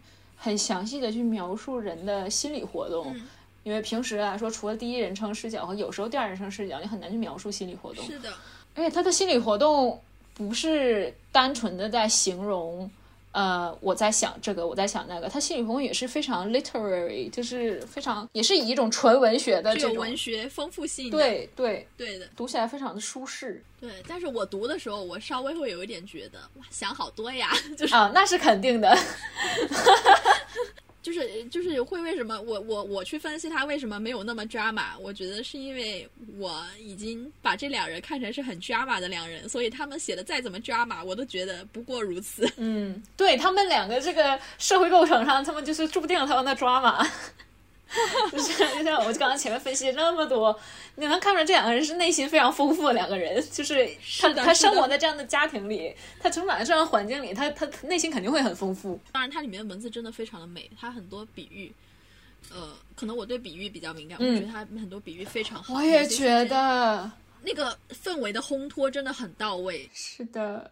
很详细的去描述人的心理活动，因为平时来说，除了第一人称视角和有时候第二人称视角，你很难去描述心理活动。是的，而且他的心理活动不是单纯的在形容。呃，我在想这个，我在想那个，他心理活动也是非常 literary，就是非常也是以一种纯文学的这种文学丰富性，对对对的，读起来非常的舒适。对，但是我读的时候，我稍微会有一点觉得，哇，想好多呀，(laughs) 就是啊，那是肯定的。(laughs) (laughs) 就是就是会为什么我我我去分析他为什么没有那么抓马我觉得是因为我已经把这两人看成是很抓马的两人，所以他们写的再怎么抓马我都觉得不过如此。嗯，对他们两个这个社会构成上，他们就是注定了他们的抓马。(laughs) 就是就像我刚刚前面分析那么多，你能看出来这两个人是内心非常丰富的两个人，就是他他生活在这样的家庭里，他成长在这样的环境里，他他内心肯定会很丰富。当然，它里面的文字真的非常的美，它很多比喻，呃，可能我对比喻比较敏感，我觉得它很多比喻非常好。我也觉得，那个氛围的烘托真的很到位。是的，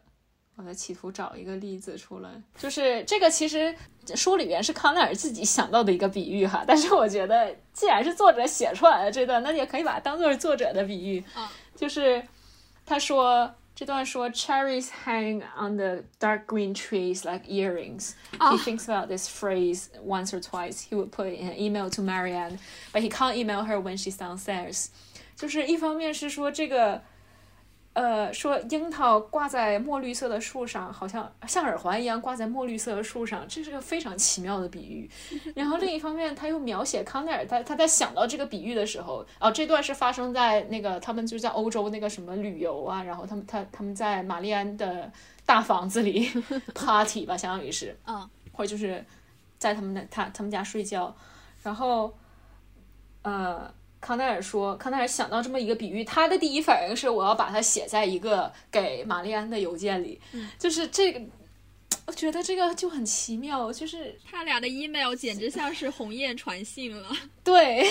我在企图找一个例子出来，就是这个其实书里边是康奈尔自己想到的一个比喻哈，但是我觉得既然是作者写出来的这段，那也可以把它当做是作者的比喻。啊，就是他说这段说 cherries hang on the dark green trees like earrings. He thinks about this phrase once or twice. He would put it in an email to Marianne, but he can't email her when she's downstairs. 就是一方面是说这个。呃，说樱桃挂在墨绿色的树上，好像像耳环一样挂在墨绿色的树上，这是个非常奇妙的比喻。(laughs) 然后另一方面，他又描写康奈尔，他他在想到这个比喻的时候，哦，这段是发生在那个他们就在欧洲那个什么旅游啊，然后他们他他们在玛丽安的大房子里 (laughs) party 吧，相当于是，嗯，或者就是在他们的他他们家睡觉，然后，呃。康奈尔说：“康奈尔想到这么一个比喻，他的第一反应是我要把它写在一个给玛丽安的邮件里。就是这个，我觉得这个就很奇妙，就是他俩的 email 简直像是鸿雁传信了。对，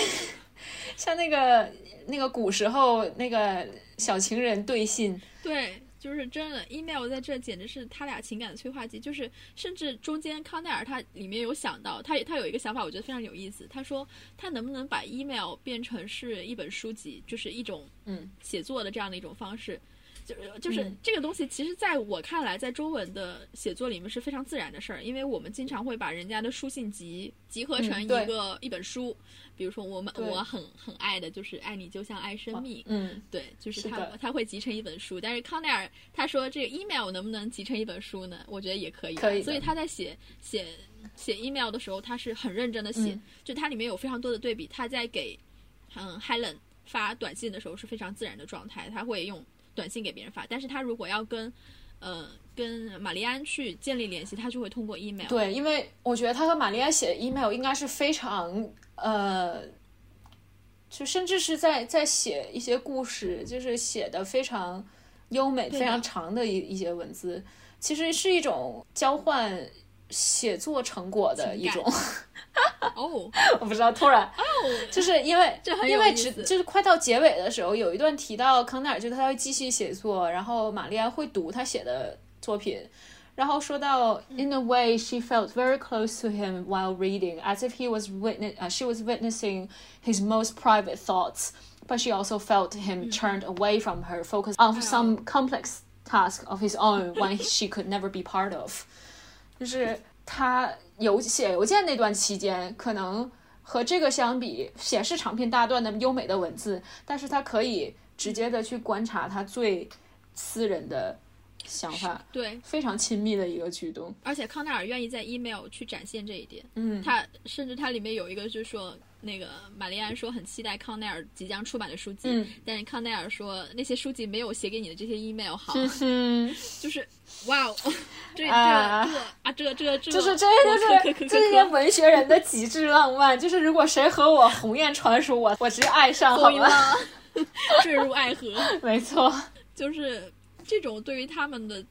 (laughs) 像那个那个古时候那个小情人对信。对。”就是真的，email 在这简直是他俩情感的催化剂。就是甚至中间康奈尔他里面有想到，他他有一个想法，我觉得非常有意思。他说他能不能把 email 变成是一本书籍，就是一种嗯写作的这样的一种方式。就就是这个东西，其实在我看来，在中文的写作里面是非常自然的事儿，因为我们经常会把人家的书信集集合成一个一本书。比如说，我们我很很爱的就是爱你就像爱生命，嗯，对，就是他他会集成一本书。但是康奈尔他说这个 email 能不能集成一本书呢？我觉得也可以，可以。所以他在写写写 email 的时候，他是很认真的写，就它里面有非常多的对比。他在给嗯 Helen 发短信的时候是非常自然的状态，他会用短信给别人发。但是他如果要跟呃跟玛丽安去建立联系，他就会通过 email。对，因为我觉得他和玛丽安写的 email 应该是非常。呃，就甚至是在在写一些故事，就是写的非常优美、非常长的一一些文字，其实是一种交换写作成果的一种。哦，我不知道，突然哦，就是因为因为只就是快到结尾的时候，有一段提到康奈尔，就是他会继续写作，然后玛丽安会读他写的作品。然后说到，in (laughs) a way, she felt very close to him while reading, as if he was witness, uh, she was witnessing his most private thoughts. But she also felt him turned away from her, focused on some complex task of his own, one she could never be part of. 就是他邮写邮件那段期间，可能和这个相比，显示长篇大段的优美的文字，但是他可以直接的去观察他最私人的。想法对非常亲密的一个举动，而且康奈尔愿意在 email 去展现这一点。嗯，他甚至他里面有一个就是说，那个玛丽安说很期待康奈尔即将出版的书籍，嗯，但是康奈尔说那些书籍没有写给你的这些 email 好，嗯，(laughs) 就是哇哦，这这啊这这这，就是这就是这些文学人的极致浪漫，就是如果谁和我鸿雁传书，我我直接爱上，好吗？(laughs) 坠入爱河，没错，就是。这种对于他们的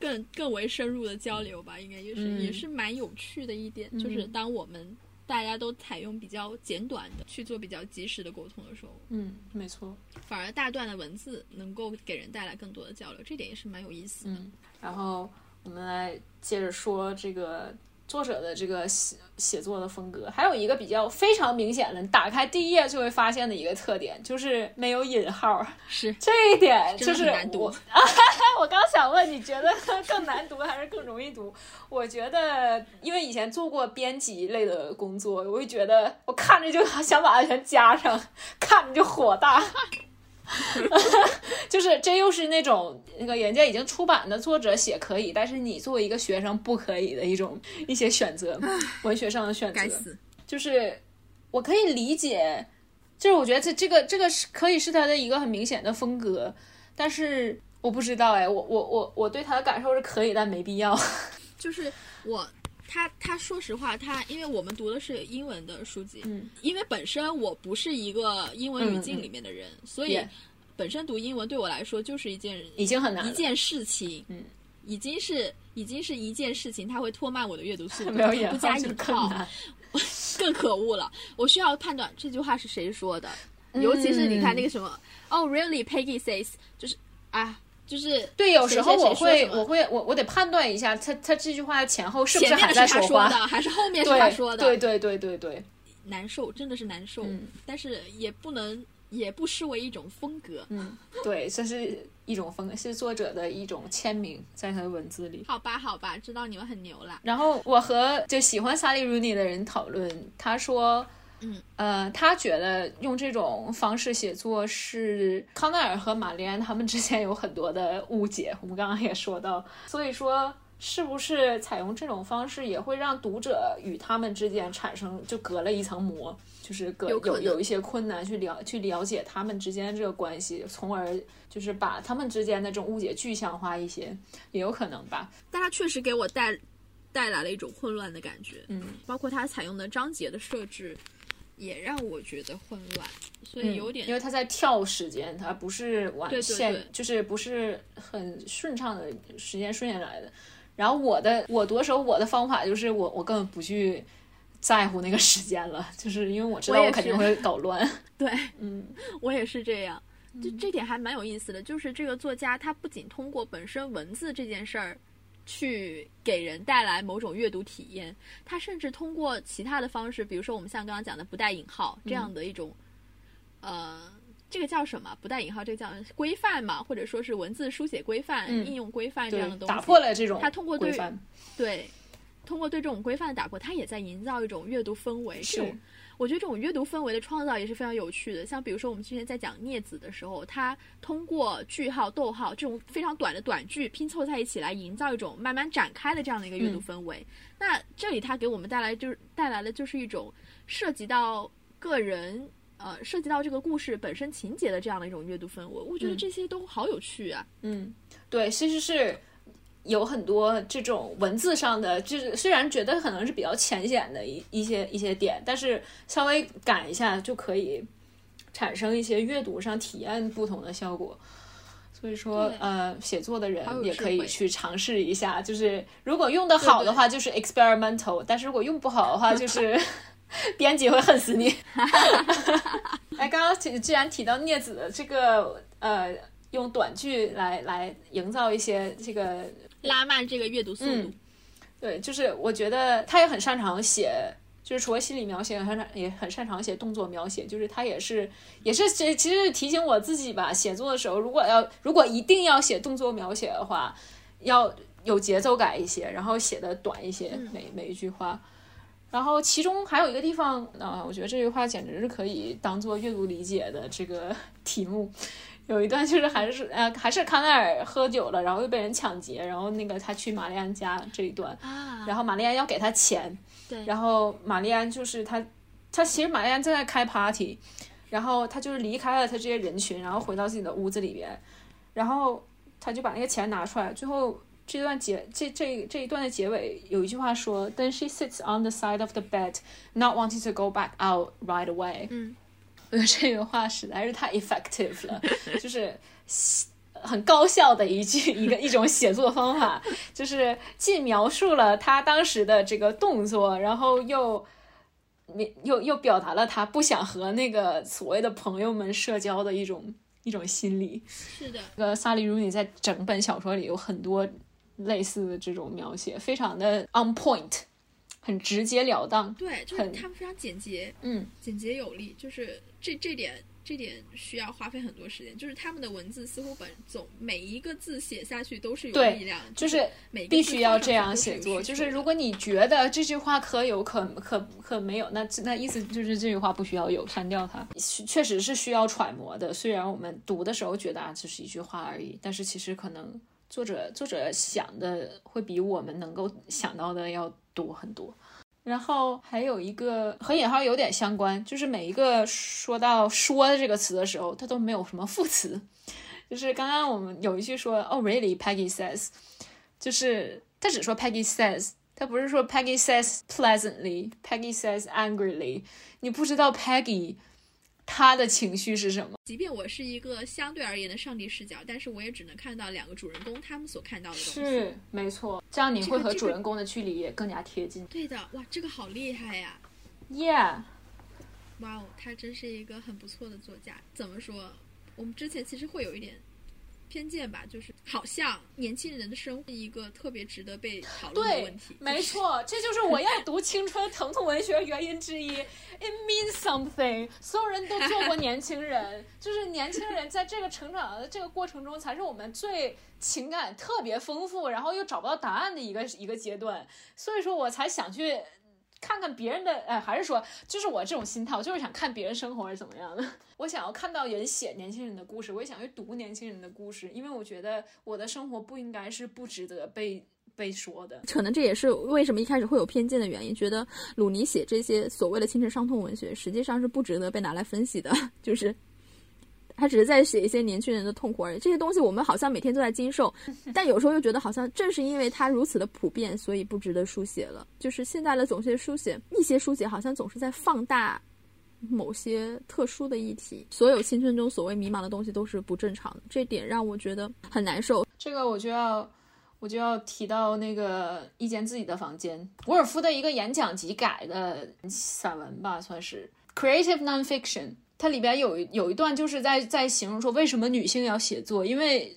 更更为深入的交流吧，应该也是也是蛮有趣的一点。就是当我们大家都采用比较简短的去做比较及时的沟通的时候，嗯，没错，反而大段的文字能够给人带来更多的交流，这点也是蛮有意思的。然后我们来接着说这个。作者的这个写写作的风格，还有一个比较非常明显的，打开第一页就会发现的一个特点，就是没有引号。是这一点就是难读。(laughs) 我刚想问，你觉得 (laughs) 更难读还是更容易读？我觉得，因为以前做过编辑类的工作，我就觉得我看着就想把它全加上，(laughs) 看着就火大。(laughs) 就是这又是那种那个人家已经出版的作者写可以，但是你作为一个学生不可以的一种一些选择，文学上的选择。就是我可以理解，就是我觉得这这个这个是可以是他的一个很明显的风格，但是我不知道哎，我我我我对他的感受是可以，但没必要。(laughs) 就是我。他他说实话，他因为我们读的是英文的书籍，嗯，因为本身我不是一个英文语境里面的人，所以本身读英文对我来说就是一件已经很难一件事情，嗯，已经是已经是一件事情，它会拖慢我的阅读速度，(laughs) 没有不加引号，(laughs) 更可恶了。我需要判断这句话是谁说的，尤其是你看那个什么，哦，really Peggy says，就是啊，就是对，有时候我会，我会，我我得判断一下，他他这句话的前后是不是还在说话，还是后面是他说的？对对对对对，难受，真的是难受，但是也不能。也不失为一种风格，嗯，对，这是一种风，是作者的一种签名，在他的文字里。好吧，好吧，知道你们很牛了。然后我和就喜欢萨利·鲁尼的人讨论，他说，嗯，呃，他觉得用这种方式写作是康奈尔和玛丽安他们之间有很多的误解。我们刚刚也说到，所以说是不是采用这种方式也会让读者与他们之间产生就隔了一层膜？就是隔有有一些困难去了去了解他们之间这个关系，从而就是把他们之间的这种误解具象化一些，也有可能吧。但他确实给我带带来了一种混乱的感觉，嗯，包括它采用的章节的设置也让我觉得混乱，所以有点因为他在跳时间，他不是完线，就是不是很顺畅的时间顺下来的。然后我的我夺手，我的方法就是我我根本不去。在乎那个时间了，就是因为我知道我肯定会搞乱。(laughs) 对，嗯，我也是这样。就这点还蛮有意思的，就是这个作家他不仅通过本身文字这件事儿去给人带来某种阅读体验，他甚至通过其他的方式，比如说我们像刚刚讲的不带引号这样的一种，呃，这个叫什么？不带引号，这个叫规范嘛，或者说是文字书写规范、应用规范这样的东西，打破了这种他通过规范，对。通过对这种规范的打破，它也在营造一种阅读氛围。是，我觉得这种阅读氛围的创造也是非常有趣的。像比如说，我们之前在讲镊子的时候，它通过句号、逗号这种非常短的短句拼凑在一起，来营造一种慢慢展开的这样的一个阅读氛围。那这里它给我们带来就是带来的就是一种涉及到个人呃，涉及到这个故事本身情节的这样的一种阅读氛围。我觉得这些都好有趣啊。嗯，对，其实是。有很多这种文字上的，就是虽然觉得可能是比较浅显的一一些一些点，但是稍微改一下就可以产生一些阅读上体验不同的效果。所以说，呃，写作的人也可以去尝试一下。就是如果用的好的话，就是 experimental；但是如果用不好的话，就是 (laughs) 编辑会恨死你。哎，刚刚既既然提到镊子的这个，呃，用短句来来营造一些这个。拉慢这个阅读速度，对，就是我觉得他也很擅长写，就是除了心理描写，很也很擅长写动作描写。就是他也是，也是其其实提醒我自己吧，写作的时候，如果要如果一定要写动作描写的话，要有节奏感一些，然后写的短一些，每每一句话。然后其中还有一个地方啊，我觉得这句话简直是可以当做阅读理解的这个题目。有一段就是还是呃还是康奈尔喝酒了，然后又被人抢劫，然后那个他去玛丽安家这一段，然后玛丽安要给他钱，对，然后玛丽安就是他，他其实玛丽安正在开 party，然后他就是离开了他这些人群，然后回到自己的屋子里边，然后他就把那个钱拿出来，最后这段结这这这一段的结尾有一句话说，Then she sits on the side of the bed, not wanting to go back out right away。嗯。我觉得这个话实在是太 effective 了，(laughs) 就是很高效的一句 (laughs) 一个一种写作方法，就是既描述了他当时的这个动作，然后又又又表达了他不想和那个所谓的朋友们社交的一种一种心理。是的，那个萨利·鲁尼在整本小说里有很多类似的这种描写，非常的 on point。很直截了当，对，就是他们非常简洁，嗯，简洁有力，就是这这点这点需要花费很多时间。就是他们的文字似乎本总每一个字写下去都是有力量，就是必须要这样写作。就是如果你觉得这句话可有可可可没有，那那意思就是这句话不需要有，删掉它。确实是需要揣摩的。虽然我们读的时候觉得啊，只是一句话而已，但是其实可能作者作者想的会比我们能够想到的要。多很多，然后还有一个和引号有点相关，就是每一个说到“说”的这个词的时候，它都没有什么副词。就是刚刚我们有一句说，“Oh, really? Peggy says”，就是他只说 “Peggy says”，他不是说 “Peggy says pleasantly”，“Peggy says angrily”，你不知道 Peggy。他的情绪是什么？即便我是一个相对而言的上帝视角，但是我也只能看到两个主人公他们所看到的东西。是，没错。这样你会和主人公的距离也更加贴近。对的，哇，这个好厉害呀！Yeah，哇哦，他真是一个很不错的作家。怎么说？我们之前其实会有一点。偏见吧，就是好像年轻人的生活一个特别值得被讨论的问题。没错，这就是我要读青春疼痛文学原因之一。It means something。所有人都做过年轻人，就是年轻人在这个成长的这个过程中，才是我们最情感特别丰富，然后又找不到答案的一个一个阶段。所以说我才想去。看看别人的，哎，还是说，就是我这种心态，我就是想看别人生活是怎么样的。(laughs) 我想要看到人写年轻人的故事，我也想去读年轻人的故事，因为我觉得我的生活不应该是不值得被被说的。可能这也是为什么一开始会有偏见的原因，觉得鲁尼写这些所谓的青春伤痛文学，实际上是不值得被拿来分析的，(laughs) 就是。他只是在写一些年轻人的痛苦而已，这些东西我们好像每天都在经受，(laughs) 但有时候又觉得好像正是因为它如此的普遍，所以不值得书写了。就是现在的总些书写一些书写，好像总是在放大某些特殊的议题。所有青春中所谓迷茫的东西都是不正常的，这点让我觉得很难受。这个我就要我就要提到那个一间自己的房间，伍尔夫的一个演讲集改的散文吧，算是 creative nonfiction。它里边有有一段就是在在形容说为什么女性要写作，因为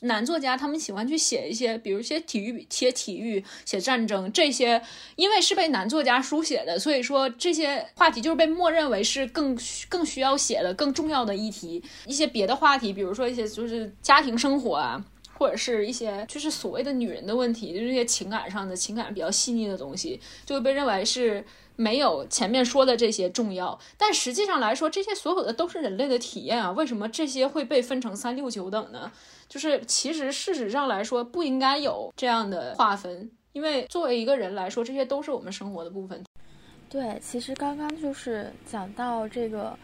男作家他们喜欢去写一些，比如写体育、写体育、写战争这些，因为是被男作家书写的，所以说这些话题就是被默认为是更更需要写的、更重要的议题。一些别的话题，比如说一些就是家庭生活啊，或者是一些就是所谓的女人的问题，就是这些情感上的情感比较细腻的东西，就会被认为是。没有前面说的这些重要，但实际上来说，这些所有的都是人类的体验啊。为什么这些会被分成三六九等呢？就是其实事实上来说，不应该有这样的划分，因为作为一个人来说，这些都是我们生活的部分。对，其实刚刚就是讲到这个。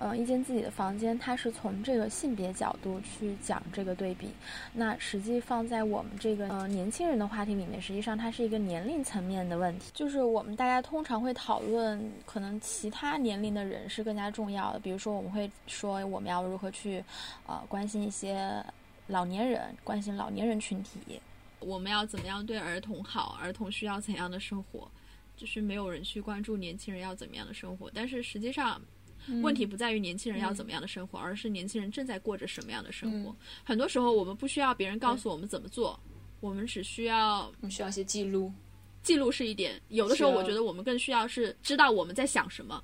呃，一间自己的房间，它是从这个性别角度去讲这个对比。那实际放在我们这个呃年轻人的话题里面，实际上它是一个年龄层面的问题。就是我们大家通常会讨论，可能其他年龄的人是更加重要的。比如说，我们会说我们要如何去呃关心一些老年人，关心老年人群体。我们要怎么样对儿童好？儿童需要怎样的生活？就是没有人去关注年轻人要怎么样的生活。但是实际上。问题不在于年轻人要怎么样的生活，而是年轻人正在过着什么样的生活。很多时候，我们不需要别人告诉我们怎么做，我们只需要我们需要一些记录。记录是一点，有的时候我觉得我们更需要是知道我们在想什么，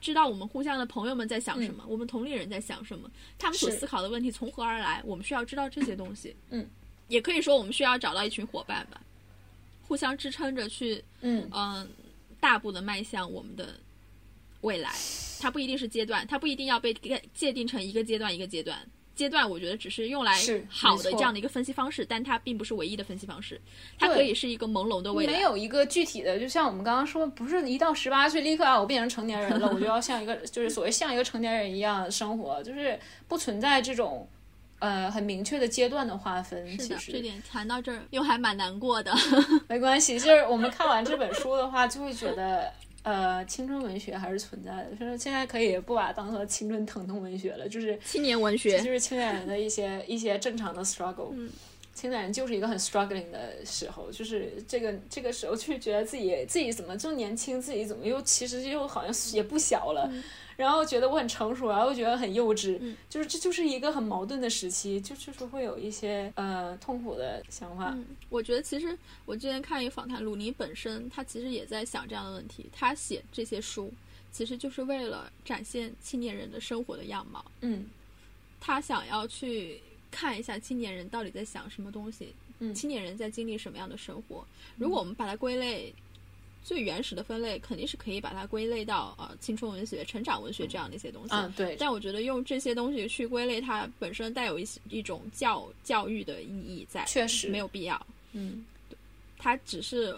知道我们互相的朋友们在想什么，我们同龄人在想什么，他们所思考的问题从何而来，我们需要知道这些东西。嗯，也可以说我们需要找到一群伙伴吧，互相支撑着去，嗯。嗯，大步的迈向我们的。未来，它不一定是阶段，它不一定要被界定成一个阶段一个阶段。阶段我觉得只是用来好的这样的一个分析方式，但它并不是唯一的分析方式。它可以是一个朦胧的未来，没有一个具体的。就像我们刚刚说，不是一到十八岁立刻啊，我变成成年人了，我就要像一个 (laughs) 就是所谓像一个成年人一样生活，就是不存在这种呃很明确的阶段的划分。是的，这点谈到这儿又还蛮难过的。(laughs) 没关系，就是我们看完这本书的话，就会觉得。呃，青春文学还是存在的，就是现在可以不把它当做青春疼痛文学了，就是青年文学，就是青年人的一些一些正常的 struggle。嗯，青年人就是一个很 struggling 的时候，就是这个这个时候，就觉得自己自己怎么这么年轻，自己怎么又其实又好像也不小了。然后觉得我很成熟，然后又觉得很幼稚，就是这就是一个很矛盾的时期，就就是会有一些呃痛苦的想法。我觉得其实我之前看一个访谈，鲁尼本身他其实也在想这样的问题，他写这些书其实就是为了展现青年人的生活的样貌。嗯，他想要去看一下青年人到底在想什么东西，青年人在经历什么样的生活。如果我们把它归类。最原始的分类肯定是可以把它归类到呃青春文学、成长文学这样的一些东西。嗯，对。但我觉得用这些东西去归类，它本身带有一一种教教育的意义在，确实没有必要。嗯，它只是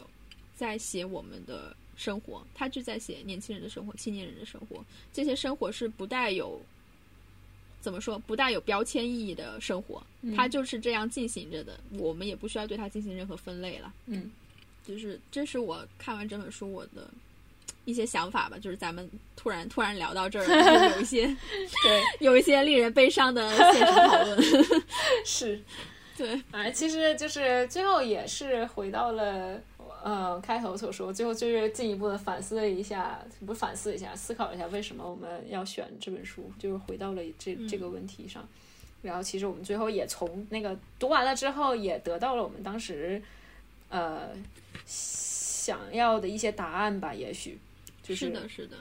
在写我们的生活，它就在写年轻人的生活、青年人的生活。这些生活是不带有怎么说不带有标签意义的生活，它就是这样进行着的。我们也不需要对它进行任何分类了。嗯。就是这是我看完这本书我的一些想法吧。就是咱们突然突然聊到这儿，有一些 (laughs) 对，有一些令人悲伤的现实讨论。(laughs) 是，对，反正其实就是最后也是回到了呃开头所说，最后就是进一步的反思了一下，不是反思一下，思考一下为什么我们要选这本书，就是回到了这这个问题上。然后其实我们最后也从那个读完了之后，也得到了我们当时呃想要的一些答案吧，也许就是的，是的。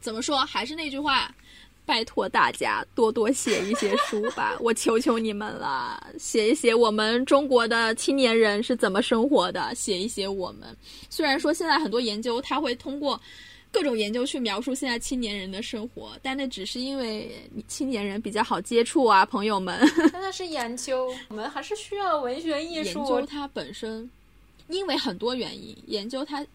怎么说？还是那句话。拜托大家多多写一些书吧，(laughs) 我求求你们了，写一写我们中国的青年人是怎么生活的，写一写我们。虽然说现在很多研究他会通过各种研究去描述现在青年人的生活，但那只是因为青年人比较好接触啊，朋友们。但那是研究，我们还是需要文学艺术。研究它本身，因为很多原因，研究它。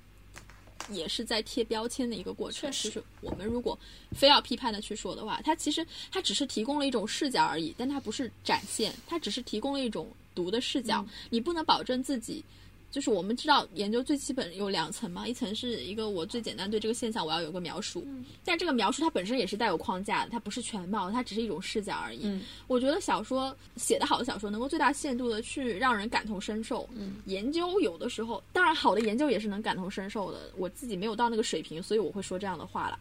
也是在贴标签的一个过程。就是我们如果非要批判的去说的话，它其实它只是提供了一种视角而已，但它不是展现，它只是提供了一种读的视角。你不能保证自己。就是我们知道研究最基本有两层嘛，一层是一个我最简单对这个现象我要有个描述，但这个描述它本身也是带有框架的，它不是全貌，它只是一种视角而已。我觉得小说写得好的小说能够最大限度的去让人感同身受。研究有的时候，当然好的研究也是能感同身受的，我自己没有到那个水平，所以我会说这样的话了。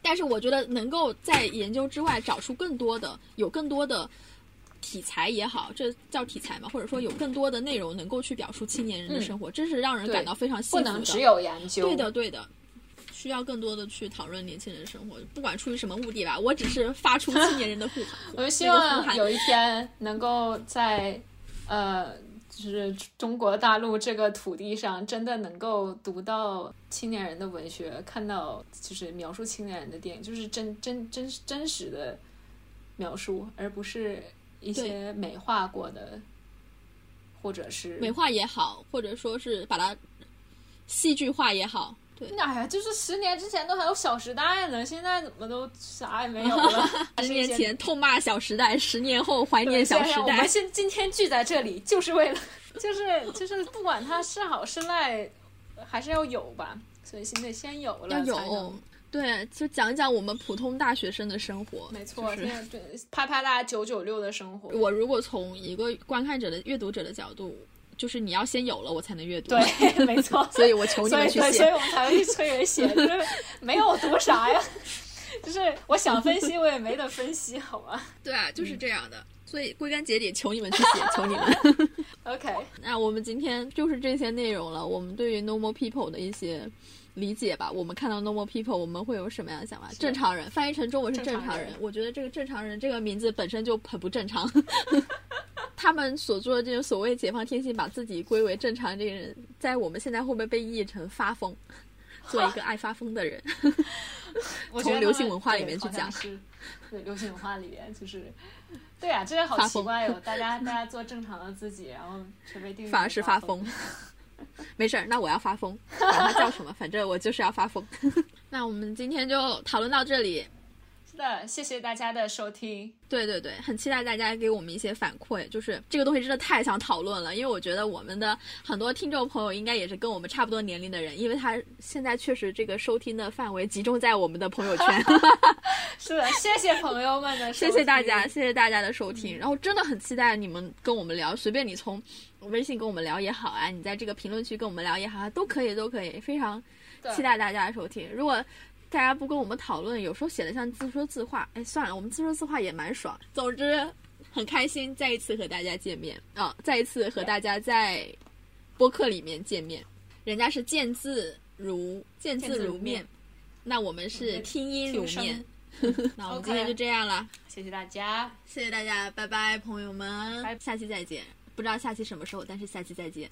但是我觉得能够在研究之外找出更多的，有更多的。题材也好，这叫题材嘛？或者说有更多的内容能够去表述青年人的生活，真是让人感到非常幸福的。不能只有研究。对的，对的，需要更多的去讨论年轻人的生活，不管出于什么目的吧。我只是发出青年人的呼喊。(laughs) 我就希望有一天能够在呃，就是中国大陆这个土地上，真的能够读到青年人的文学，看到就是描述青年人的电影，就是真真真真实的描述，而不是。一些美化过的，或者是美化也好，或者说是把它戏剧化也好，对。哎呀，就是十年之前都还有《小时代》呢，现在怎么都啥也没有了？(laughs) 十年前痛骂《小时代》，十年后怀念《小时代》。我们现今天聚在这里，就是为了，(laughs) 就是就是不管它是好是赖，还是要有吧。所以现在先有了，要有。对，就讲讲我们普通大学生的生活。没错，对，啪啪啦九九六的生活。我如果从一个观看者的阅读者的角度，就是你要先有了，我才能阅读。对，没错。(laughs) 所以我求你们去写。所以我们才会去催人写，就是没有读啥呀？就是我想分析，我也没得分析，好吗？(laughs) 对啊，就是这样的。所以归根结底，求你们去写，求你们。(laughs) OK，那我们今天就是这些内容了。我们对于 normal people 的一些。理解吧，我们看到 normal people，我们会有什么样的想法？正常人翻译成中文是正常人。我觉得这个正常人这个名字本身就很不正常。(laughs) 他们所做的这种所谓解放天性，把自己归为正常这个人，在我们现在会不会被译成发疯？(laughs) 做一个爱发疯的人。(laughs) 从流行文化里面去讲，是对流行文化里面就是，对啊，这个好奇怪哟！大家大家做正常的自己，然后却被定义反而是发疯。(laughs) 没事儿，那我要发疯，管它叫什么，反正我就是要发疯。(laughs) 那我们今天就讨论到这里。是的，谢谢大家的收听。对对对，很期待大家给我们一些反馈。就是这个东西真的太想讨论了，因为我觉得我们的很多听众朋友应该也是跟我们差不多年龄的人，因为他现在确实这个收听的范围集中在我们的朋友圈。(laughs) 是的，谢谢朋友们的，谢谢大家，谢谢大家的收听。然后真的很期待你们跟我们聊，随便你从。微信跟我们聊也好啊，你在这个评论区跟我们聊也好，都可以，都可以，非常期待大家的收听。如果大家不跟我们讨论，有时候写的像自说自话，哎，算了，我们自说自话也蛮爽。总之，很开心再一次和大家见面啊，再一次和大家在播客里面见面。人家是见字如见字如面，那我们是听音如面。那我们 (laughs) 今天就这样了，谢谢大家，谢谢大家，拜拜，朋友们，下期再见。不知道下期什么时候，但是下期再见。